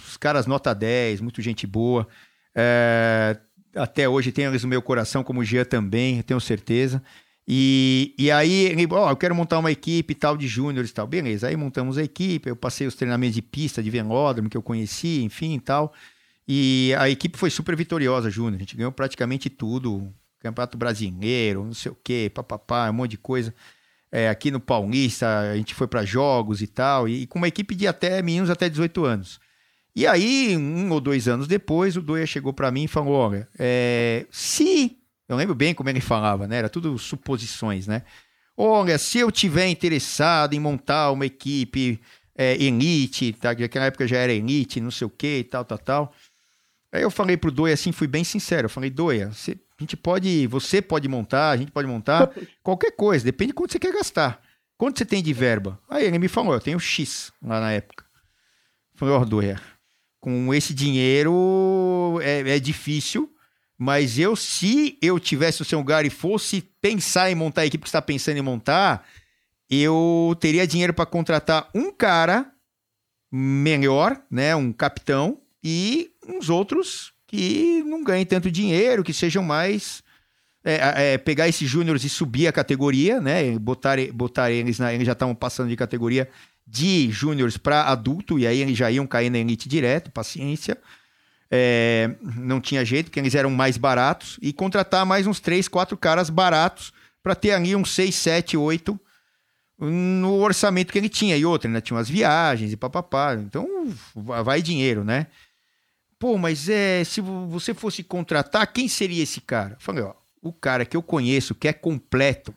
os caras nota 10, muito gente boa. É, até hoje tem eles no meu coração, como o Jean também, tenho certeza. E, e aí, ele, oh, eu quero montar uma equipe tal de júniores e tal. Beleza, aí montamos a equipe, eu passei os treinamentos de pista, de velódromo, que eu conheci, enfim e tal. E a equipe foi super vitoriosa, júnior. A gente ganhou praticamente tudo. Campeonato Brasileiro, não sei o quê, papapá, um monte de coisa. É, aqui no Paulista, a gente foi para jogos e tal, e, e, com uma equipe de até meninos até 18 anos. E aí, um ou dois anos depois, o Doia chegou para mim e falou: Olha, é, se eu lembro bem como ele falava, né? Era tudo suposições, né? Olha, se eu tiver interessado em montar uma equipe é, elite, tá? naquela época já era elite, não sei o que e tal, tal, tal. Aí eu falei pro Doia assim, fui bem sincero. Eu falei, Doia, você, a gente pode, você pode montar, a gente pode montar qualquer coisa, depende de quanto você quer gastar. Quanto você tem de verba? Aí ele me falou, eu tenho X lá na época. Eu falei, ó, oh, Doia, com esse dinheiro é, é difícil, mas eu, se eu tivesse o seu lugar e fosse pensar em montar a equipe que está pensando em montar, eu teria dinheiro para contratar um cara melhor, né, um capitão, e uns outros que não ganhem tanto dinheiro, que sejam mais é, é, pegar esses júniores e subir a categoria, né? Botar, botar eles na. Eles já estavam passando de categoria de júniores para adulto, e aí eles já iam cair na elite direto, paciência. É, não tinha jeito, porque eles eram mais baratos, e contratar mais uns três, quatro caras baratos para ter ali uns seis, sete, oito no orçamento que ele tinha. E outra, ainda tinha umas viagens e papapá. Então, vai dinheiro, né? Pô, mas é, se você fosse contratar, quem seria esse cara? Eu falei, ó, o cara que eu conheço, que é completo,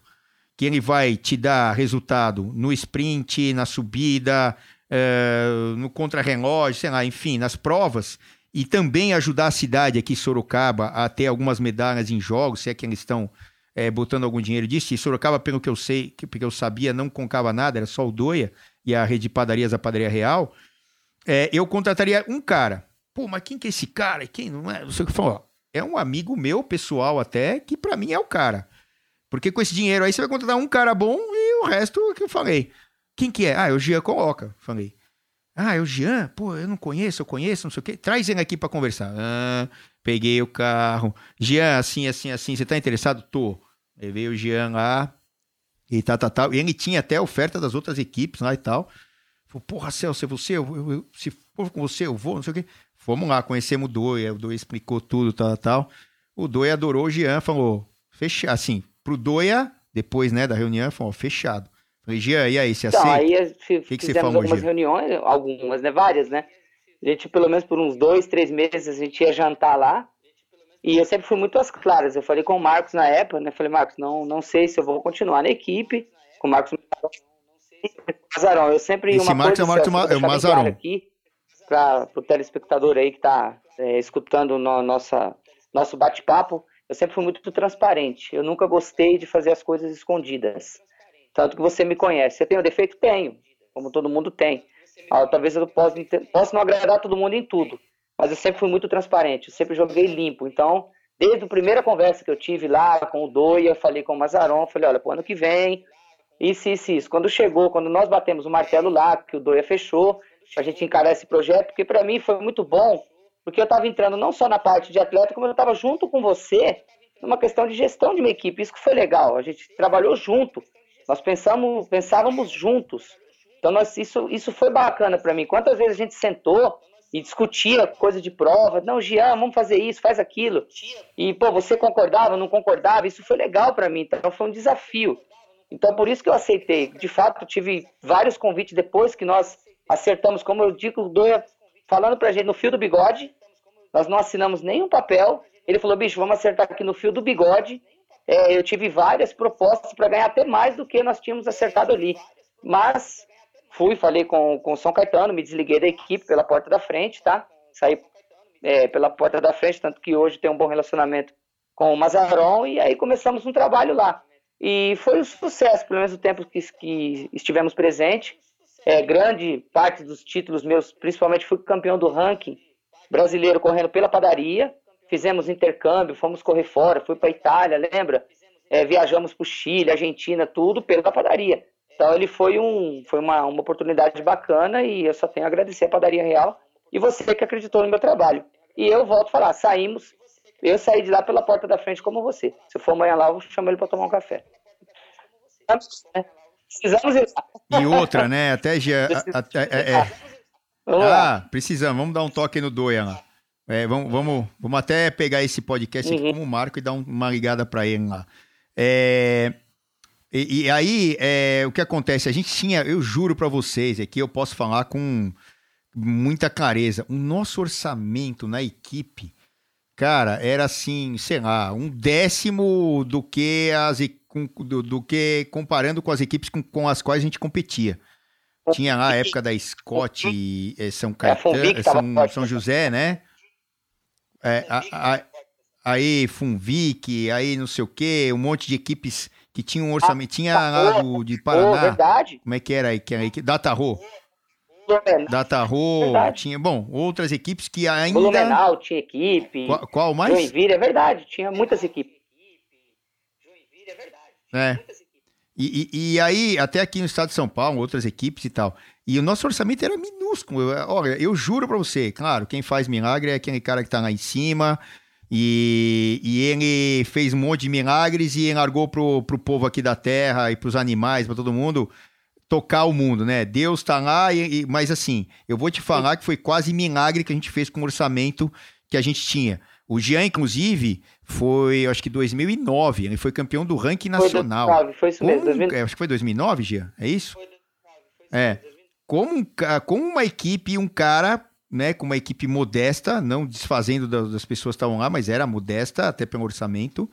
que ele vai te dar resultado no sprint, na subida, é, no contrarrelógio, sei lá, enfim, nas provas, e também ajudar a cidade aqui, Sorocaba, a ter algumas medalhas em jogos, se é que eles estão é, botando algum dinheiro disso. E Sorocaba, pelo que eu sei, porque eu sabia, não concava nada, era só o Doia e a rede de padarias, a Padaria Real. É, eu contrataria um cara. Pô, mas quem que é esse cara? Quem não é? Não sei o que falou. É um amigo meu, pessoal até, que para mim é o cara. Porque com esse dinheiro aí você vai contratar um cara bom e o resto que eu falei. Quem que é? Ah, é o Jean Coloca. Falei. Ah, é o Jean? Pô, eu não conheço, eu conheço, não sei o quê. Traz ele aqui para conversar. Ah, peguei o carro. Jean, assim, assim, assim. Você tá interessado? Tô. Levei o Jean lá e tal, tal, tal. E ele tinha até oferta das outras equipes lá e tal. Falei, porra, Celso, é você? Eu, eu, se for com você, eu vou, não sei o quê. Fomos lá, conhecemos o Doia, o Doia explicou tudo, tal, tal. O Doia adorou o Jean, falou, fecha, assim, pro Doia, depois, né, da reunião, falou, fechado. Falei, Jean, e aí, você então, aceita? Aí que que fizemos algumas Jean? reuniões, algumas, né, várias, né? A gente, pelo menos por uns dois, três meses, a gente ia jantar lá. E eu sempre fui muito às claras. Eu falei com o Marcos na época, né? Falei, Marcos, não, não sei se eu vou continuar na equipe. Com o Marcos Mazarão. Eu sempre Esse uma Marcos coisa, é o, Marcos, é o Mazarão. aqui para o telespectador aí que está é, escutando no, nossa, nosso bate-papo. Eu sempre fui muito transparente. Eu nunca gostei de fazer as coisas escondidas. Tanto que você me conhece. Eu tenho defeito? Tenho. Como todo mundo tem. Ah, talvez eu possa, possa não agradar todo mundo em tudo mas eu sempre fui muito transparente, eu sempre joguei limpo. Então, desde a primeira conversa que eu tive lá com o Doia, falei com o Mazaron, falei, olha, pro ano que vem, isso, isso, isso. Quando chegou, quando nós batemos o martelo lá, que o Doia fechou, a gente encarar esse projeto, porque para mim foi muito bom, porque eu estava entrando não só na parte de atleta, como eu estava junto com você numa questão de gestão de uma equipe. Isso que foi legal, a gente trabalhou junto, nós pensamos, pensávamos juntos. Então, nós, isso, isso foi bacana para mim. Quantas vezes a gente sentou e discutia coisa de prova. Não, Jean, vamos fazer isso, faz aquilo. E, pô, você concordava, não concordava? Isso foi legal para mim, então foi um desafio. Então, por isso que eu aceitei. De fato, tive vários convites depois que nós acertamos, como eu digo, Doia falando pra gente no fio do bigode. Nós não assinamos nenhum papel. Ele falou, bicho, vamos acertar aqui no fio do bigode. É, eu tive várias propostas para ganhar até mais do que nós tínhamos acertado ali. Mas Fui, falei com, com o São Caetano, me desliguei da equipe pela porta da frente, tá? Saí é, pela porta da frente, tanto que hoje tem um bom relacionamento com o Mazaron, e aí começamos um trabalho lá. E foi um sucesso, pelo menos o tempo que, que estivemos presentes. É, grande parte dos títulos meus, principalmente fui campeão do ranking brasileiro correndo pela padaria. Fizemos intercâmbio, fomos correr fora, fui para Itália, lembra? É, viajamos para o Chile, Argentina, tudo pela padaria. Então ele foi, um, foi uma, uma oportunidade bacana e eu só tenho a agradecer a Padaria Real e você que acreditou no meu trabalho. E eu volto a falar, saímos, eu saí de lá pela porta da frente como você. Se eu for amanhã lá, eu chamo ele para tomar um café. Precisamos. E outra, né? Até já. É, é. Ah, precisamos. Vamos dar um toque no Doia lá. É, vamos, vamos, vamos até pegar esse podcast uhum. aqui como marco e dar uma ligada para ele lá. É, e, e aí, é, o que acontece? A gente tinha, eu juro para vocês, aqui eu posso falar com muita clareza, o nosso orçamento na equipe, cara, era assim, sei lá, um décimo do que as do, do que comparando com as equipes com, com, as quais a gente competia. Tinha lá a época da Scott é, São Caetano, São, São José, né? É, a, a, aí Funvic, aí não sei o que, um monte de equipes que tinha um orçamento. tinha lá do, de Paraná. verdade. Como é que era aí? Que, aí Datarro. Datarro, tinha, bom, outras equipes que ainda. Blumenau tinha equipe. Qual, qual mais? Joinville, é verdade, tinha muitas equipes. É. E, e, e, aí, até aqui no estado de São Paulo, outras equipes e tal. E o nosso orçamento era minúsculo. Olha, eu juro pra você, claro, quem faz milagre é aquele cara que tá lá em cima, e, e ele fez um monte de milagres e largou pro, pro povo aqui da terra e pros animais, para todo mundo, tocar o mundo, né? Deus tá lá, e, e, mas assim, eu vou te falar que foi quase milagre que a gente fez com o orçamento que a gente tinha. O Jean, inclusive, foi, acho que 2009, ele foi campeão do ranking nacional. Foi 2009, foi isso mesmo. 2009. Acho que foi 2009, Jean, é isso? Foi 2009, foi isso é. Como, como uma equipe um cara, né, com uma equipe modesta, não desfazendo das pessoas que estavam lá, mas era modesta, até pelo orçamento,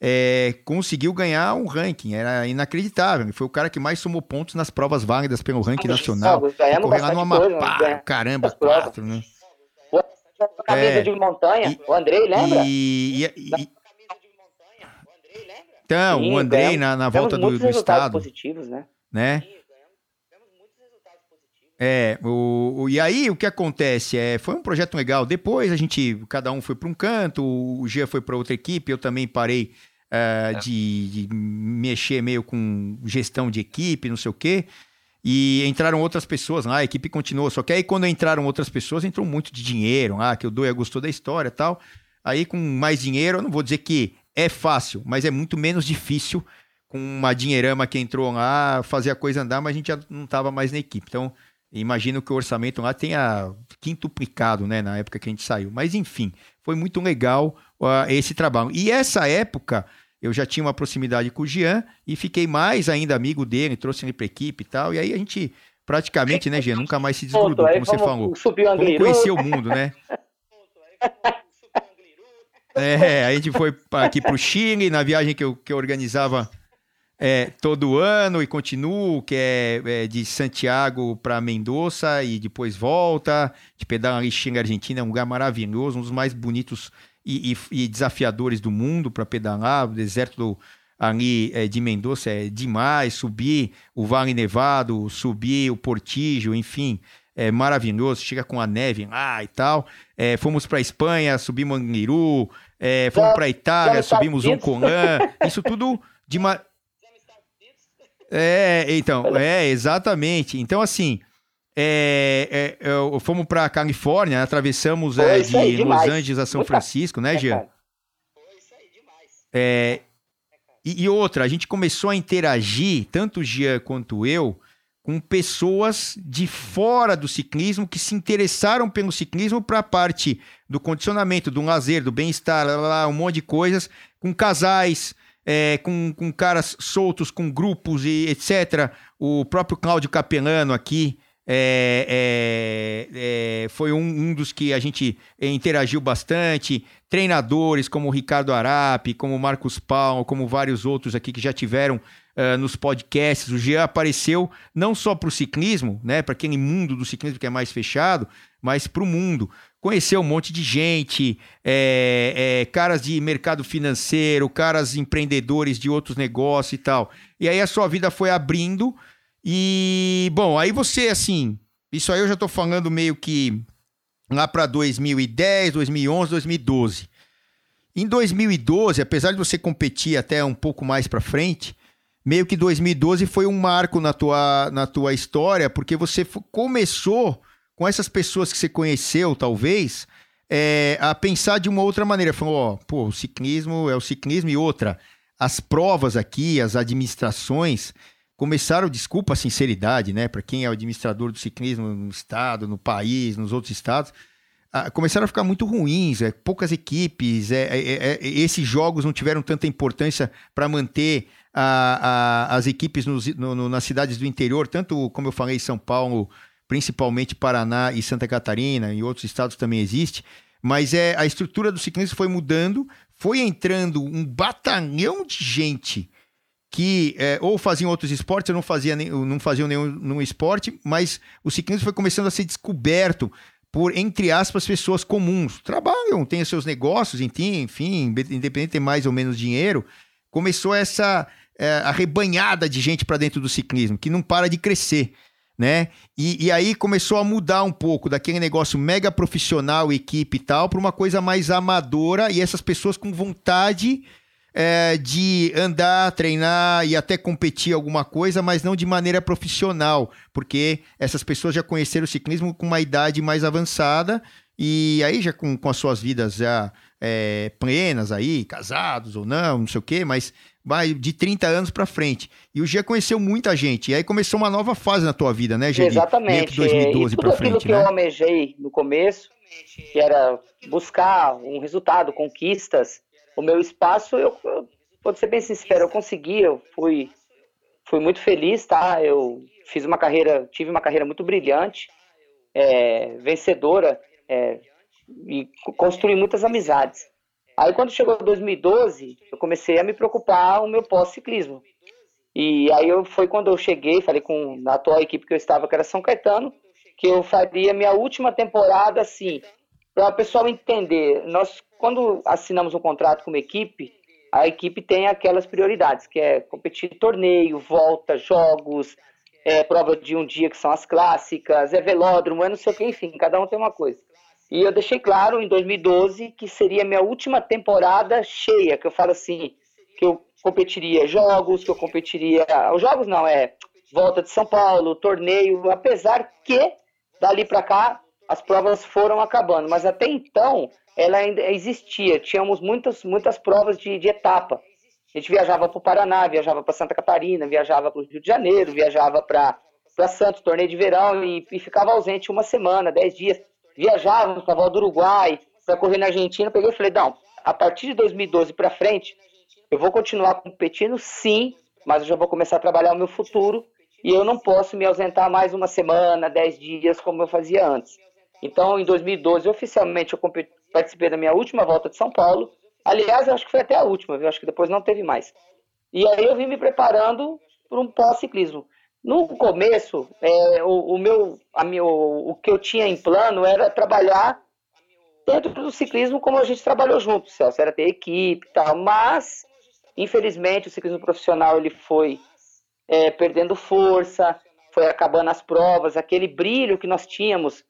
é, conseguiu ganhar um ranking. Era inacreditável. Ele foi o cara que mais somou pontos nas provas válidas pelo ranking nacional. Correu lá no Amapá, coisa, caramba, quatro, né? A camisa é, de montanha, e, o Andrei, lembra? E, e, e então, Sim, o Andrei na, na volta do, do estado. positivos, né? né? É, o, o, e aí o que acontece é, foi um projeto legal. Depois a gente, cada um foi para um canto, o Gia foi para outra equipe, eu também parei uh, de, de, mexer meio com gestão de equipe, não sei o quê. E entraram outras pessoas lá, a equipe continuou. Só que aí, quando entraram outras pessoas, entrou muito de dinheiro. Ah, que o Doia gostou da história tal. Aí, com mais dinheiro, eu não vou dizer que é fácil, mas é muito menos difícil com uma dinheirama que entrou lá fazer a coisa andar, mas a gente já não estava mais na equipe. Então, imagino que o orçamento lá tenha quintuplicado, né, na época que a gente saiu. Mas, enfim, foi muito legal uh, esse trabalho. E essa época eu já tinha uma proximidade com o Jean e fiquei mais ainda amigo dele, trouxe ele para equipe e tal. E aí a gente praticamente, né, Jean, nunca mais se desgrudou, como você falou. Subiu como conhecer o mundo, né? É, a gente foi aqui para o Chile, na viagem que eu, que eu organizava é, todo ano e continuo, que é, é de Santiago para Mendoza e depois volta, de pedal ali Chile, Argentina, é um lugar maravilhoso, um dos mais bonitos e, e, e desafiadores do mundo para pedalar. O deserto do, ali é, de Mendoza é demais. Subir o Vale Nevado, subir o Portijo, enfim, é maravilhoso. Chega com a neve lá e tal. É, fomos para Espanha, subimos Angliru, é, fomos para Itália, subimos Conan. Isso tudo de uma. É, então, é, exatamente. Então, assim, é, é, é, fomos para Califórnia, atravessamos é, de Los demais. Angeles a São Muito Francisco, né, Jean? Foi isso aí, demais. É, e, e, outra, a gente começou a interagir, tanto o Jean quanto eu, com pessoas de fora do ciclismo que se interessaram pelo ciclismo para a parte do condicionamento, do lazer, do bem-estar, um monte de coisas, com casais, é, com, com caras soltos, com grupos e etc. O próprio Cláudio Capelano aqui, é, é, é, foi um, um, dos que a gente interagiu bastante. Treinadores como o Ricardo Arapi, como o Marcos Paulo, como vários outros aqui que já tiveram uh, nos podcasts. O Jean apareceu não só para o ciclismo, né, para aquele mundo do ciclismo que é mais fechado, mas para o mundo. Conheceu um monte de gente, é, caras de mercado financeiro, caras empreendedores de outros negócios e tal. E aí a sua vida foi abrindo e, bom, aí você, assim, isso aí eu já tô falando meio que lá para 2010, 2011, 2012. Em 2012, apesar de você competir até um pouco mais para frente, meio que 2012 foi um marco na tua, na tua história, porque você começou com essas pessoas que você conheceu, talvez, é, a pensar de uma outra maneira. Falou, ó, pô, o ciclismo é o ciclismo e outra. As provas aqui, as administrações, começaram, desculpa a sinceridade, né, para quem é o administrador do ciclismo no estado, no país, nos outros estados, a, começaram a ficar muito ruins, é, poucas equipes, é, é, é, é esses jogos não tiveram tanta importância para manter a, a, as equipes no, no, nas cidades do interior, tanto como eu falei, São Paulo, principalmente Paraná e Santa Catarina, em outros estados também existe, mas é a estrutura do ciclismo foi mudando, foi entrando um batalhão de gente que é, ou faziam outros esportes, ou não, fazia nem, não faziam nenhum, nenhum esporte, mas o ciclismo foi começando a ser descoberto por, entre aspas, pessoas comuns. Trabalham, têm os seus negócios, enfim, independente de ter mais ou menos dinheiro. Começou essa é, arrebanhada de gente para dentro do ciclismo, que não para de crescer. Né? E, e aí começou a mudar um pouco daquele negócio mega profissional, equipe e tal, para uma coisa mais amadora e essas pessoas com vontade é, de andar, treinar e até competir alguma coisa, mas não de maneira profissional, porque essas pessoas já conheceram o ciclismo com uma idade mais avançada e aí já com, com as suas vidas já é, plenas aí, casados ou não, não sei o quê, mas vai de 30 anos para frente. E o Gia conheceu muita gente. E aí começou uma nova fase na tua vida, né, Gia? Exatamente. 2012 para frente, aquilo que eu almejei no começo, que era buscar um resultado, conquistas, o meu espaço, eu, eu vou ser bem sincero, eu consegui, eu fui, fui muito feliz, tá? Eu fiz uma carreira, tive uma carreira muito brilhante, é, vencedora, é, e construí muitas amizades. Aí quando chegou 2012, eu comecei a me preocupar o meu pós-ciclismo. E aí eu, foi quando eu cheguei, falei com a atual equipe que eu estava, que era São Caetano, que eu faria minha última temporada assim, para o pessoal entender. Nós, quando assinamos um contrato com uma equipe, a equipe tem aquelas prioridades, que é competir torneio, volta, jogos, é, prova de um dia que são as clássicas, é velódromo, é não sei o que, enfim, cada um tem uma coisa. E eu deixei claro em 2012 que seria minha última temporada cheia, que eu falo assim, que eu competiria jogos, que eu competiria. Os jogos não, é volta de São Paulo, torneio, apesar que dali para cá as provas foram acabando, mas até então ela ainda existia, tínhamos muitas, muitas provas de, de etapa. A gente viajava para o Paraná, viajava para Santa Catarina, viajava para o Rio de Janeiro, viajava para Santos, torneio de verão, e, e ficava ausente uma semana, dez dias viajávamos para a do Uruguai, para correr na Argentina. Peguei e falei: não, a partir de 2012 para frente, eu vou continuar competindo, sim, mas eu já vou começar a trabalhar o meu futuro e eu não posso me ausentar mais uma semana, dez dias, como eu fazia antes. Então, em 2012, oficialmente, eu participei da minha última volta de São Paulo. Aliás, eu acho que foi até a última, eu acho que depois não teve mais. E aí eu vim me preparando para um pós-ciclismo. No começo, é, o, o, meu, a meu, o que eu tinha em plano era trabalhar dentro do ciclismo como a gente trabalhou junto, Celso, era ter equipe e tal, mas infelizmente o ciclismo profissional ele foi é, perdendo força, foi acabando as provas, aquele brilho que nós tínhamos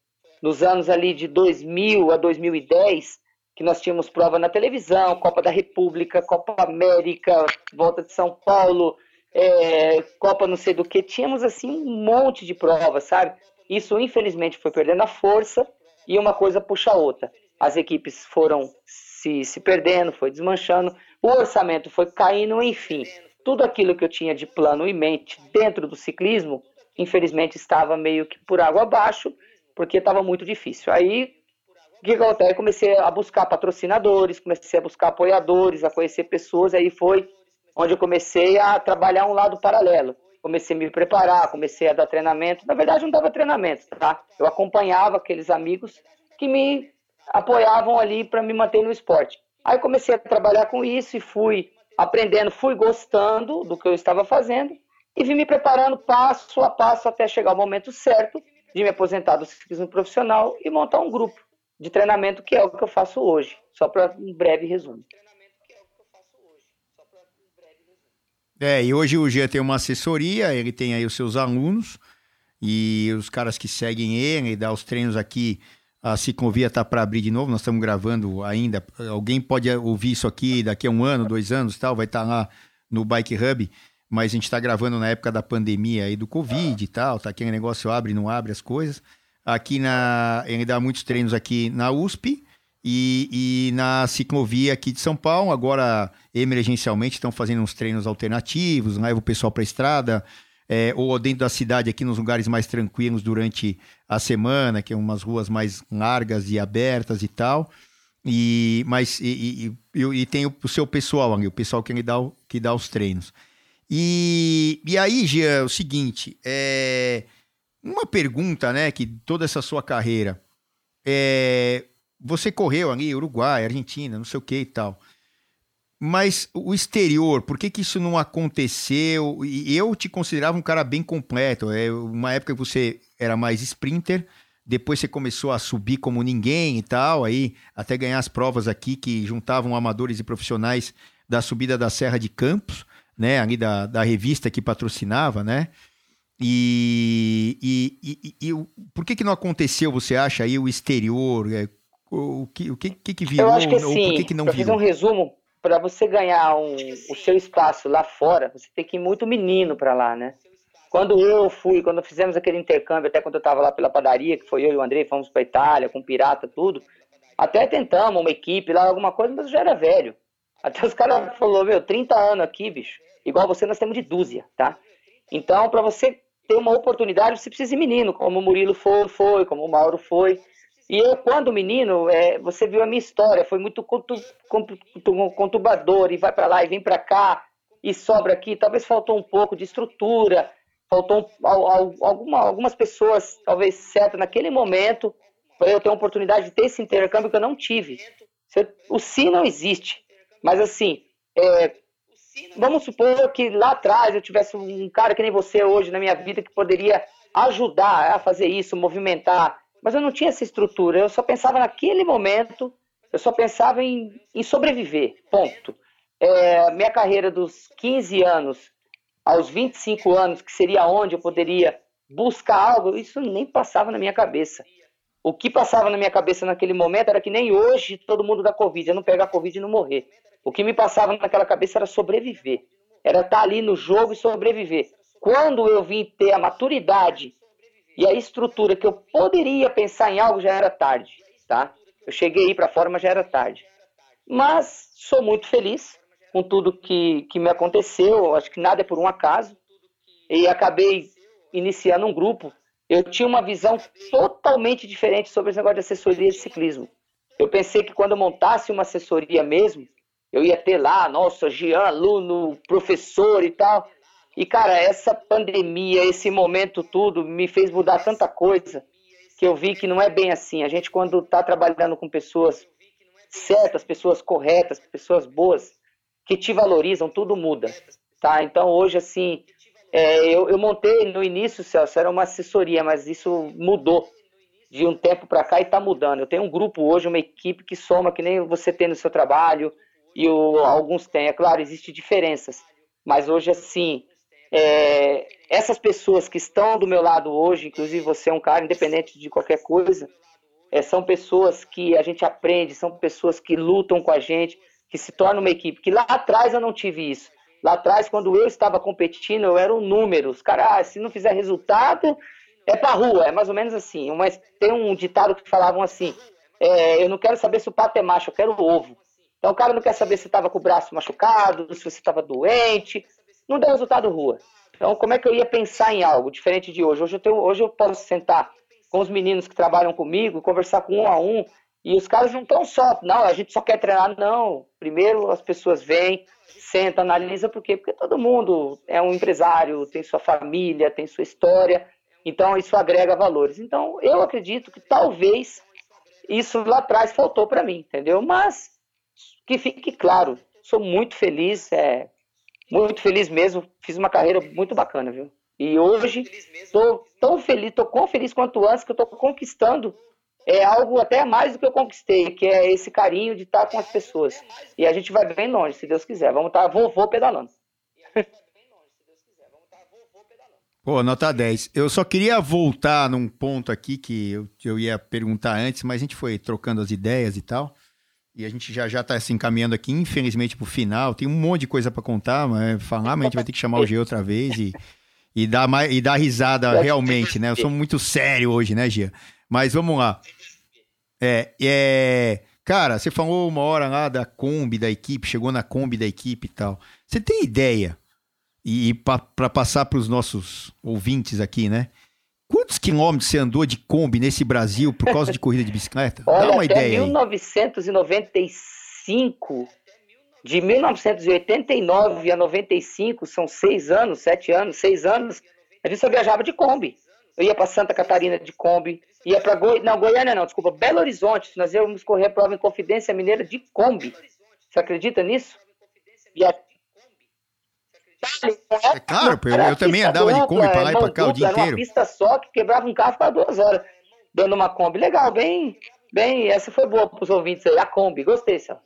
nos anos ali de 2000 a 2010, que nós tínhamos prova na televisão, Copa da República, Copa América, Volta de São Paulo, é, Copa não sei do que, tínhamos assim um monte de provas, sabe? Isso infelizmente foi perdendo a força e uma coisa puxa a outra. As equipes foram se, se perdendo, foi desmanchando, o orçamento foi caindo, enfim. Tudo aquilo que eu tinha de plano em mente dentro do ciclismo, infelizmente estava meio que por água abaixo, porque estava muito difícil. Aí o que acontece? Comecei a buscar patrocinadores, comecei a buscar apoiadores, a conhecer pessoas, aí foi onde eu comecei a trabalhar um lado paralelo. Comecei a me preparar, comecei a dar treinamento. Na verdade, não dava treinamento, tá? Eu acompanhava aqueles amigos que me apoiavam ali para me manter no esporte. Aí comecei a trabalhar com isso e fui aprendendo, fui gostando do que eu estava fazendo e vim me preparando passo a passo até chegar o momento certo de me aposentar do ciclismo profissional e montar um grupo de treinamento que é o que eu faço hoje. Só para um breve resumo. É, e hoje o Gia tem uma assessoria, ele tem aí os seus alunos e os caras que seguem ele, dá os treinos aqui. A ciclovia tá para abrir de novo, nós estamos gravando ainda. Alguém pode ouvir isso aqui daqui a um ano, dois anos tal, vai estar tá lá no Bike Hub, mas a gente está gravando na época da pandemia aí do Covid e tal, tá aquele negócio abre, não abre as coisas. Aqui na. Ele dá muitos treinos aqui na USP e, e na ciclovia aqui de São Paulo, agora emergencialmente estão fazendo uns treinos alternativos, leva o pessoal para a estrada, é, ou dentro da cidade aqui nos lugares mais tranquilos durante a semana, que é umas ruas mais largas e abertas e tal. E, mas e, e, e, e tem o, o, seu pessoal o pessoal que, dá, que dá os treinos. E, e aí, Gia, é o seguinte, é, uma pergunta, né, que toda essa sua carreira, é, você correu ali, Uruguai, Argentina, não sei o que e tal. Mas o exterior, por que, que isso não aconteceu? E eu te considerava um cara bem completo. É uma época que você era mais sprinter, depois você começou a subir como ninguém e tal, aí até ganhar as provas aqui que juntavam amadores e profissionais da subida da Serra de Campos, né? Ali da, da revista que patrocinava, né? E, e, e, e, e por que, que não aconteceu, você acha, aí o exterior? É, o que, o que, que virou? Eu acho que sim. Por que, que não virou? fazer um resumo, para você ganhar um, o seu espaço lá fora, você tem que ir muito menino para lá, né? Quando eu fui, quando fizemos aquele intercâmbio, até quando eu estava lá pela padaria, que foi eu e o André, fomos para Itália, com pirata, tudo, até tentamos uma equipe lá, alguma coisa, mas eu já era velho. Até os caras falaram, meu, 30 anos aqui, bicho. Igual você, nós temos de dúzia, tá? Então, para você ter uma oportunidade, você precisa de menino, como o Murilo foi, foi como o Mauro foi. E eu, quando menino, é, você viu a minha história, foi muito contubador, e vai para lá e vem para cá, e sobra aqui. Talvez faltou um pouco de estrutura, faltou alguma, algumas pessoas, talvez certo, naquele momento, para eu ter uma oportunidade de ter esse intercâmbio que eu não tive. O sim não existe, mas assim, é, vamos supor que lá atrás eu tivesse um cara que nem você hoje na minha vida que poderia ajudar a fazer isso, movimentar, mas eu não tinha essa estrutura, eu só pensava naquele momento, eu só pensava em, em sobreviver, ponto. É, minha carreira dos 15 anos aos 25 anos, que seria onde eu poderia buscar algo, isso nem passava na minha cabeça. O que passava na minha cabeça naquele momento era que nem hoje todo mundo dá Covid, eu não pegar Covid e não morrer. O que me passava naquela cabeça era sobreviver. Era estar ali no jogo e sobreviver. Quando eu vim ter a maturidade e a estrutura que eu poderia pensar em algo, já era tarde, tá? Eu cheguei aí para fora, mas já era tarde. Mas sou muito feliz com tudo que, que me aconteceu. Acho que nada é por um acaso. E acabei iniciando um grupo. Eu tinha uma visão totalmente diferente sobre esse negócio de assessoria de ciclismo. Eu pensei que quando eu montasse uma assessoria mesmo, eu ia ter lá, nossa, Jean, aluno, professor e tal. E, cara, essa pandemia, esse momento tudo, me fez mudar tanta coisa que eu vi que não é bem assim. A gente, quando está trabalhando com pessoas certas, pessoas corretas, pessoas boas, que te valorizam, tudo muda. Tá? Então, hoje, assim, é, eu, eu, montei no início, Celso, era uma assessoria, mas isso mudou de um tempo para cá e está mudando. Eu tenho um grupo hoje, uma equipe que soma, que nem você tem no seu trabalho, e o, alguns têm. É claro, existem diferenças, mas hoje, assim, é, essas pessoas que estão do meu lado hoje, inclusive você é um cara independente de qualquer coisa, é, são pessoas que a gente aprende, são pessoas que lutam com a gente, que se torna uma equipe. Que lá atrás eu não tive isso. Lá atrás, quando eu estava competindo, eu era um número. Os caras, ah, se não fizer resultado, é pra rua. É mais ou menos assim. Mas tem um ditado que falavam assim: é, eu não quero saber se o pato é macho, eu quero o ovo. Então o cara não quer saber se estava com o braço machucado, se você estava doente. Não deu resultado rua. Então, como é que eu ia pensar em algo diferente de hoje? Hoje eu, tenho, hoje eu posso sentar com os meninos que trabalham comigo, conversar com um a um e os caras não estão só, não, a gente só quer treinar, não. Primeiro as pessoas vêm, sentam, analisam, por quê? Porque todo mundo é um empresário, tem sua família, tem sua história, então isso agrega valores. Então eu acredito que talvez isso lá atrás faltou para mim, entendeu? Mas que fique claro, sou muito feliz, é, muito feliz mesmo, fiz uma carreira muito bacana, viu? E hoje estou tão feliz, estou tão feliz quanto antes que estou conquistando é algo até mais do que eu conquistei, que é esse carinho de estar com as pessoas. E a gente vai bem longe, se Deus quiser. Vamos estar vovô pedalando. Pô, nota 10. Eu só queria voltar num ponto aqui que eu, eu ia perguntar antes, mas a gente foi trocando as ideias e tal. E a gente já já tá se encaminhando aqui, infelizmente, pro final. Tem um monte de coisa para contar, mas falar, mas a gente vai ter que chamar o G outra vez e, e, dar, mais, e dar risada realmente, né? Eu sou muito sério hoje, né, Gia? Mas vamos lá. É, é, cara, você falou uma hora lá da Kombi da equipe, chegou na Kombi da equipe e tal. Você tem ideia? E, e para passar para os nossos ouvintes aqui, né? Quantos quilômetros você andou de Kombi nesse Brasil por causa de corrida de bicicleta? Olha, Dá uma até ideia 1995, aí. de 1989 a 95, são seis anos, sete anos, seis anos, a gente só viajava de Kombi. Eu ia para Santa Catarina de Kombi, ia para Goi... não, Goiânia não, desculpa, Belo Horizonte. Nós íamos correr a prova em Confidência Mineira de Kombi. Você acredita nisso? E a... É claro, eu, eu também andava de Kombi para lá e para cá o dia inteiro. Uma pista só que quebrava um carro para duas horas dando uma Kombi. Legal, bem, bem, essa foi boa para os ouvintes aí, a Kombi. Gostei, Celso.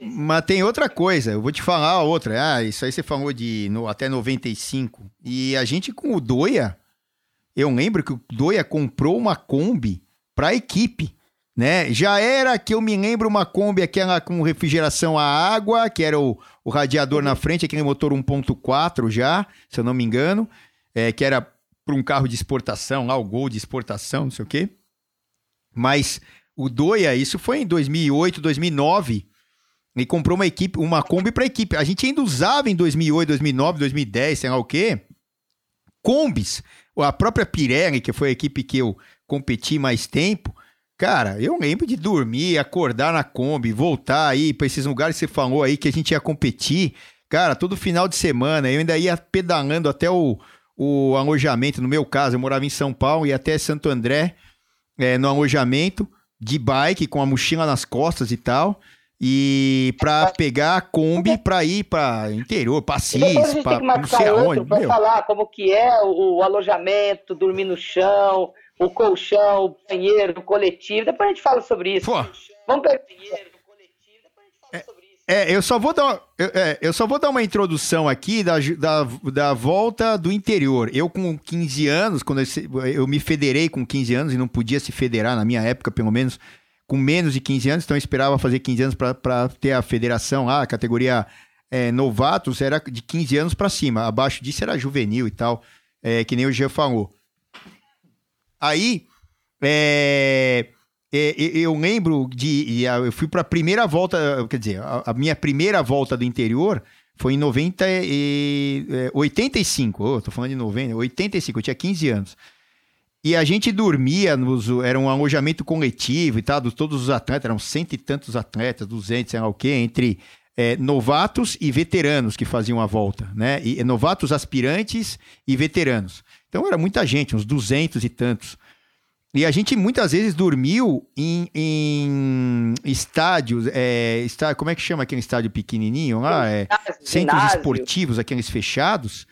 Mas tem outra coisa, eu vou te falar outra. Ah, isso aí você falou de no, até 95. E a gente com o Doia, eu lembro que o Doia comprou uma Kombi para a equipe. Né? Já era que eu me lembro uma Kombi aquela com refrigeração a água, que era o, o radiador na frente, aquele motor 1.4 já, se eu não me engano, é, que era para um carro de exportação, lá o Gol de exportação, não sei o quê. Mas o Doia, isso foi em 2008, 2009. E comprou uma equipe, uma Kombi para equipe. A gente ainda usava em 2008, 2009, 2010, sei lá o quê. Kombis. A própria Pirelli, que foi a equipe que eu competi mais tempo. Cara, eu lembro de dormir, acordar na Kombi, voltar aí para esses lugares que você falou aí que a gente ia competir. Cara, todo final de semana eu ainda ia pedalando até o, o alojamento. No meu caso, eu morava em São Paulo e até Santo André, é, no alojamento, de bike, com a mochila nas costas e tal. E pra pegar a Kombi pra ir pra interior, pra Cis, pra não sei aonde. Pra meu. falar como que é o, o alojamento, dormir no chão, o colchão, o banheiro, o coletivo. Depois a gente fala sobre isso. Pô. Vamos pegar o banheiro, o coletivo, depois a gente fala é. sobre isso. É, eu só vou dar, eu, é, eu só vou dar uma introdução aqui da, da, da volta do interior. Eu, com 15 anos, quando eu, eu me federei com 15 anos e não podia se federar na minha época, pelo menos com menos de 15 anos, então eu esperava fazer 15 anos para ter a federação lá, a categoria é, novatos era de 15 anos para cima. Abaixo disso era juvenil e tal, é, que nem o Jean falou. Aí, é, é, eu lembro de. Eu fui para a primeira volta, quer dizer, a, a, minha primeira volta do interior foi em 90 e, é, 85. Oh, tô falando de 90, 85, eu tinha 15 anos. E a gente dormia, nos, era um alojamento coletivo e tal, todos os atletas, eram cento e tantos atletas, 200, sei lá o quê, entre é, novatos e veteranos que faziam a volta, né? E, novatos aspirantes e veteranos. Então era muita gente, uns 200 e tantos. E a gente muitas vezes dormiu em, em estádios, é, está, como é que chama aquele estádio pequenininho lá? É, centros esportivos, aqueles fechados.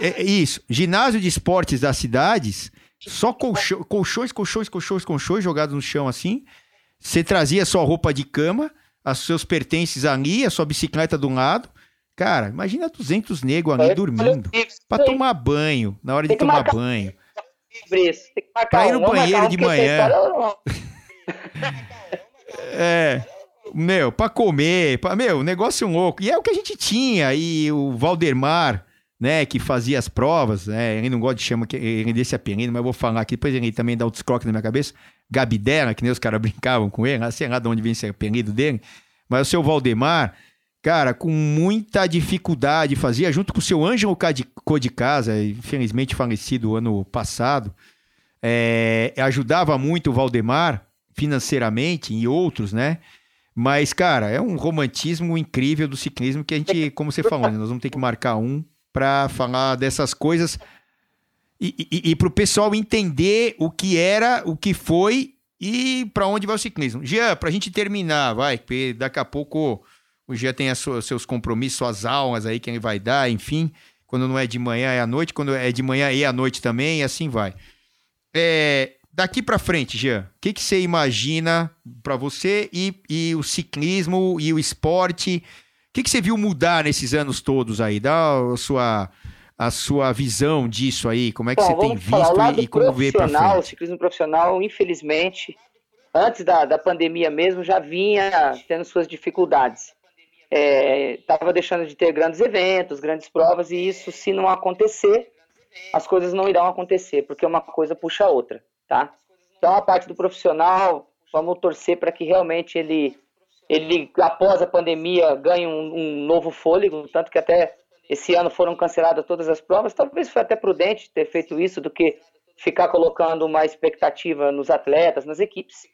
É, é, isso, ginásio de esportes das cidades, só colchões, colchões, colchões, colchões, colchões jogados no chão assim. Você trazia sua roupa de cama, os seus pertences ali, a sua bicicleta de um lado. Cara, imagina 200 negros ali dormindo. Para tomar banho, na hora de tomar banho marcar pra ir no banheiro de manhã. é. Meu, pra comer, pra, meu, negócio louco. E é o que a gente tinha. E o Valdemar, né, que fazia as provas, né, ele não gosta de chamar ele desse apelido, mas eu vou falar aqui, depois ele também dá o descroque na minha cabeça. Gabidela, que nem os caras brincavam com ele, sei lá de onde vem esse apelido dele. Mas o seu Valdemar, cara, com muita dificuldade, fazia junto com o seu Ângelo Casa, infelizmente falecido ano passado, é, ajudava muito o Valdemar financeiramente e outros, né? Mas, cara, é um romantismo incrível do ciclismo que a gente, como você falou, né? nós vamos ter que marcar um para falar dessas coisas e, e, e para o pessoal entender o que era, o que foi e para onde vai o ciclismo. Jean, para a gente terminar, vai, porque daqui a pouco o Jean tem seus compromissos, suas aulas aí que ele vai dar, enfim. Quando não é de manhã é à noite, quando é de manhã é à noite também, e assim vai. É, daqui para frente, Jean, o que, que você imagina para você e, e o ciclismo e o esporte? O que, que você viu mudar nesses anos todos aí? Dá a sua, a sua visão disso aí, como é que Bom, você tem visto e, e como vê para frente? O ciclismo profissional, infelizmente, antes da, da pandemia mesmo, já vinha tendo suas dificuldades estava é, deixando de ter grandes eventos, grandes provas, e isso, se não acontecer, as coisas não irão acontecer, porque uma coisa puxa a outra, tá? Então, a parte do profissional, vamos torcer para que realmente ele, ele, após a pandemia, ganhe um, um, novo fôlego, tanto que até esse ano foram canceladas todas as provas, talvez foi até prudente ter feito isso do que ficar colocando uma expectativa nos atletas, nas equipes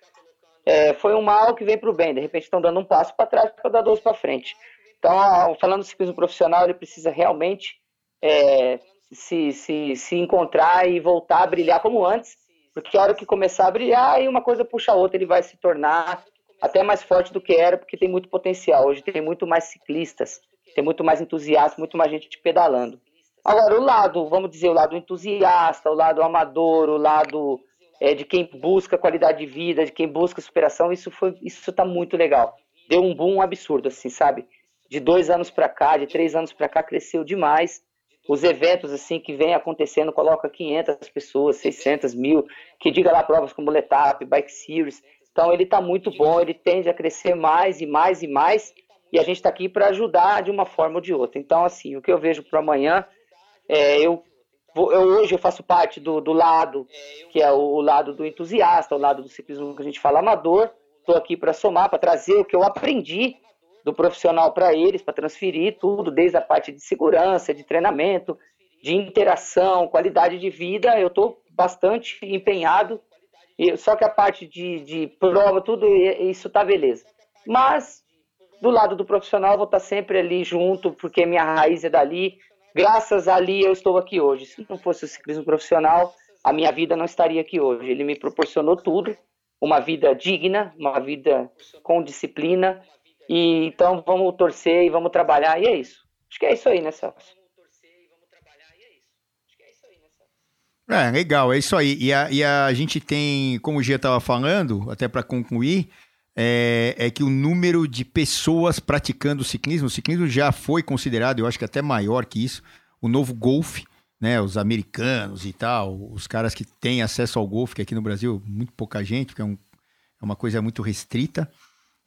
é, foi um mal que vem para o bem. De repente estão dando um passo para trás para dar dois para frente. Então, falando do ciclismo profissional, ele precisa realmente é, se, se, se encontrar e voltar a brilhar como antes, porque a hora que começar a brilhar, aí uma coisa puxa a outra, ele vai se tornar até mais forte do que era, porque tem muito potencial. Hoje tem muito mais ciclistas, tem muito mais entusiastas, muito mais gente pedalando. Agora, o lado, vamos dizer, o lado entusiasta, o lado amador, o lado é, de quem busca qualidade de vida, de quem busca superação, isso foi, isso tá muito legal. Deu um boom absurdo, assim, sabe? De dois anos para cá, de três anos para cá, cresceu demais. Os eventos, assim, que vem acontecendo, coloca 500 pessoas, 600 mil, que diga lá provas como Letap, Bike Series. Então, ele tá muito bom, ele tende a crescer mais e mais e mais, e a gente está aqui para ajudar de uma forma ou de outra. Então, assim, o que eu vejo para amanhã, é, eu eu, hoje eu faço parte do, do lado, que é o lado do entusiasta, o lado do ciclismo que a gente fala amador. Estou aqui para somar, para trazer o que eu aprendi do profissional para eles, para transferir tudo, desde a parte de segurança, de treinamento, de interação, qualidade de vida. Eu estou bastante empenhado, só que a parte de, de prova, tudo isso tá beleza. Mas do lado do profissional, vou estar sempre ali junto, porque minha raiz é dali. Graças a ali eu estou aqui hoje. Se não fosse o ciclismo profissional, a minha vida não estaria aqui hoje. Ele me proporcionou tudo, uma vida digna, uma vida com disciplina. E então vamos torcer e vamos trabalhar e é isso. Acho que é isso aí, né, Celso? É, legal, é isso aí. E a, e a gente tem, como o Gia estava falando, até para concluir, é, é, que o número de pessoas praticando ciclismo, o ciclismo já foi considerado, eu acho que até maior que isso, o novo golfe, né? Os americanos e tal, os caras que têm acesso ao golfe, que aqui no Brasil muito pouca gente, porque é, um, é uma coisa muito restrita.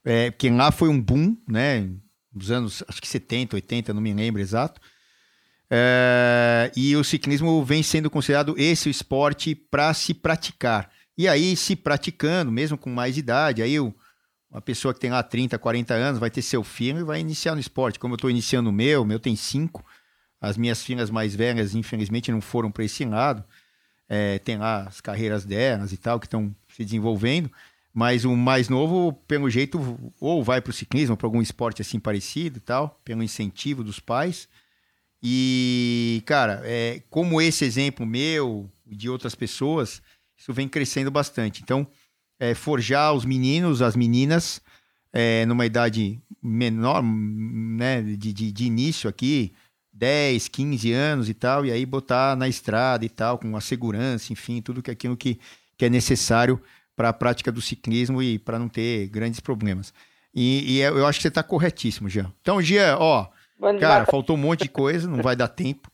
É, porque lá foi um boom, né? Nos anos, acho que 70, 80, não me lembro exato. É, e o ciclismo vem sendo considerado esse o esporte para se praticar. E aí, se praticando, mesmo com mais idade, aí uma pessoa que tem lá 30, 40 anos vai ter seu filho e vai iniciar no esporte. Como eu estou iniciando o meu, meu tem cinco. As minhas filhas mais velhas, infelizmente, não foram para esse lado. É, tem lá as carreiras delas e tal, que estão se desenvolvendo. Mas o mais novo, pelo jeito, ou vai para o ciclismo, para algum esporte assim parecido e tal, pelo incentivo dos pais e, cara, é, como esse exemplo meu e de outras pessoas, isso vem crescendo bastante. Então, é, forjar os meninos, as meninas, é, numa idade menor, né, de, de, de, início aqui, 10, 15 anos e tal, e aí botar na estrada e tal, com a segurança, enfim, tudo que aquilo que, que é necessário para a prática do ciclismo e para não ter grandes problemas. E, e, eu acho que você está corretíssimo, Jean. Então, Jean, ó, Cara, faltou um monte de coisa, não vai dar tempo.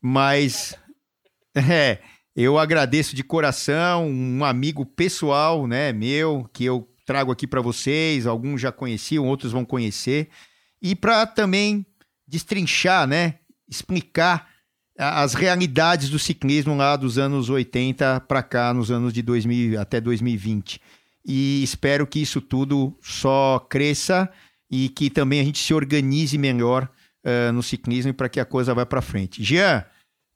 Mas é, eu agradeço de coração, um amigo pessoal, né, meu, que eu trago aqui para vocês, alguns já conheciam, outros vão conhecer, e para também destrinchar, né, explicar as realidades do ciclismo lá dos anos 80 para cá, nos anos de 2000 até 2020. E espero que isso tudo só cresça e que também a gente se organize melhor uh, no ciclismo para que a coisa vá para frente. Jean,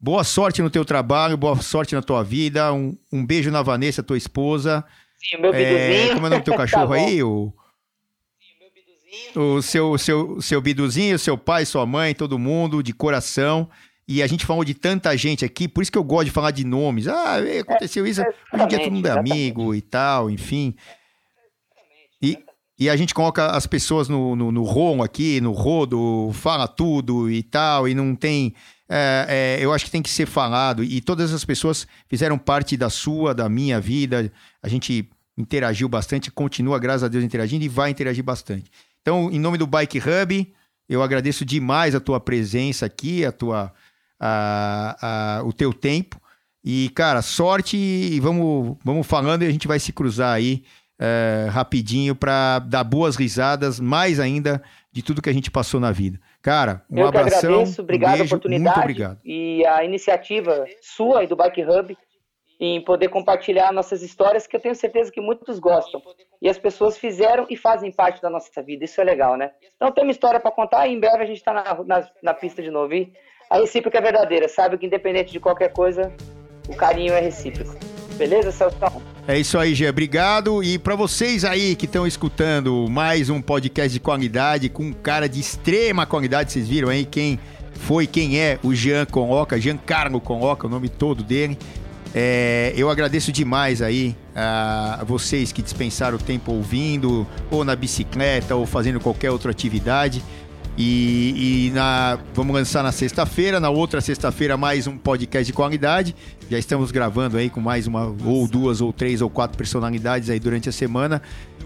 boa sorte no teu trabalho, boa sorte na tua vida. Um, um beijo na Vanessa, tua esposa. Sim, meu é, Como é o nome do teu cachorro tá aí? O... O seu, seu, seu biduzinho, seu pai, sua mãe, todo mundo, de coração. E a gente falou de tanta gente aqui, por isso que eu gosto de falar de nomes. Ah, aconteceu isso. Hoje em dia todo mundo é amigo e tal, enfim. E, e a gente coloca as pessoas no, no, no rom aqui, no rodo, fala tudo e tal, e não tem. É, é, eu acho que tem que ser falado. E todas as pessoas fizeram parte da sua, da minha vida. A gente interagiu bastante, continua, graças a Deus, interagindo e vai interagir bastante. Então, em nome do Bike Hub, eu agradeço demais a tua presença aqui, a tua, a, a, o teu tempo. E, cara, sorte e vamos, vamos falando e a gente vai se cruzar aí é, rapidinho para dar boas risadas, mais ainda de tudo que a gente passou na vida. Cara, um Eu abração. Que agradeço, obrigado um beijo, a oportunidade. Muito obrigado. E a iniciativa sua e do Bike Hub em poder compartilhar nossas histórias, que eu tenho certeza que muitos gostam. E as pessoas fizeram e fazem parte da nossa vida. Isso é legal, né? Então tem uma história para contar e em breve a gente está na, na, na, pista de novo. E a recíproca é verdadeira. Sabe que independente de qualquer coisa, o carinho é recíproco. Beleza, Celso? É isso aí, Gê. Obrigado. E para vocês aí que estão escutando mais um podcast de qualidade com um cara de extrema qualidade, vocês viram aí quem foi, quem é o Jean Conloca, Giancarlo Conloca, o nome todo dele. É, eu agradeço demais aí a vocês que dispensaram o tempo ouvindo, ou na bicicleta, ou fazendo qualquer outra atividade. E, e na, vamos lançar na sexta-feira, na outra sexta-feira mais um podcast de qualidade. Já estamos gravando aí com mais uma ou duas ou três ou quatro personalidades aí durante a semana.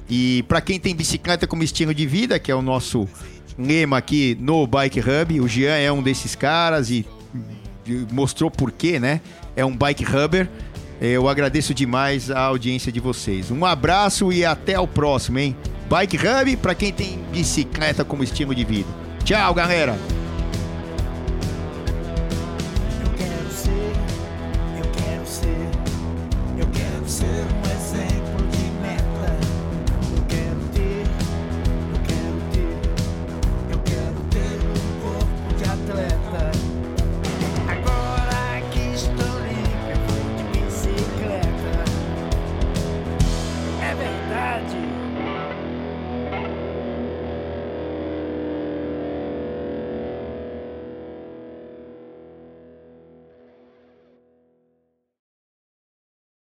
E para quem tem bicicleta como estilo de vida, que é o nosso lema aqui no Bike Hub, o Jean é um desses caras e mostrou por quê, né? É um bike hubber. Eu agradeço demais a audiência de vocês. Um abraço e até o próximo, hein? Bike Hub para quem tem bicicleta como estilo de vida. Tchau, galera!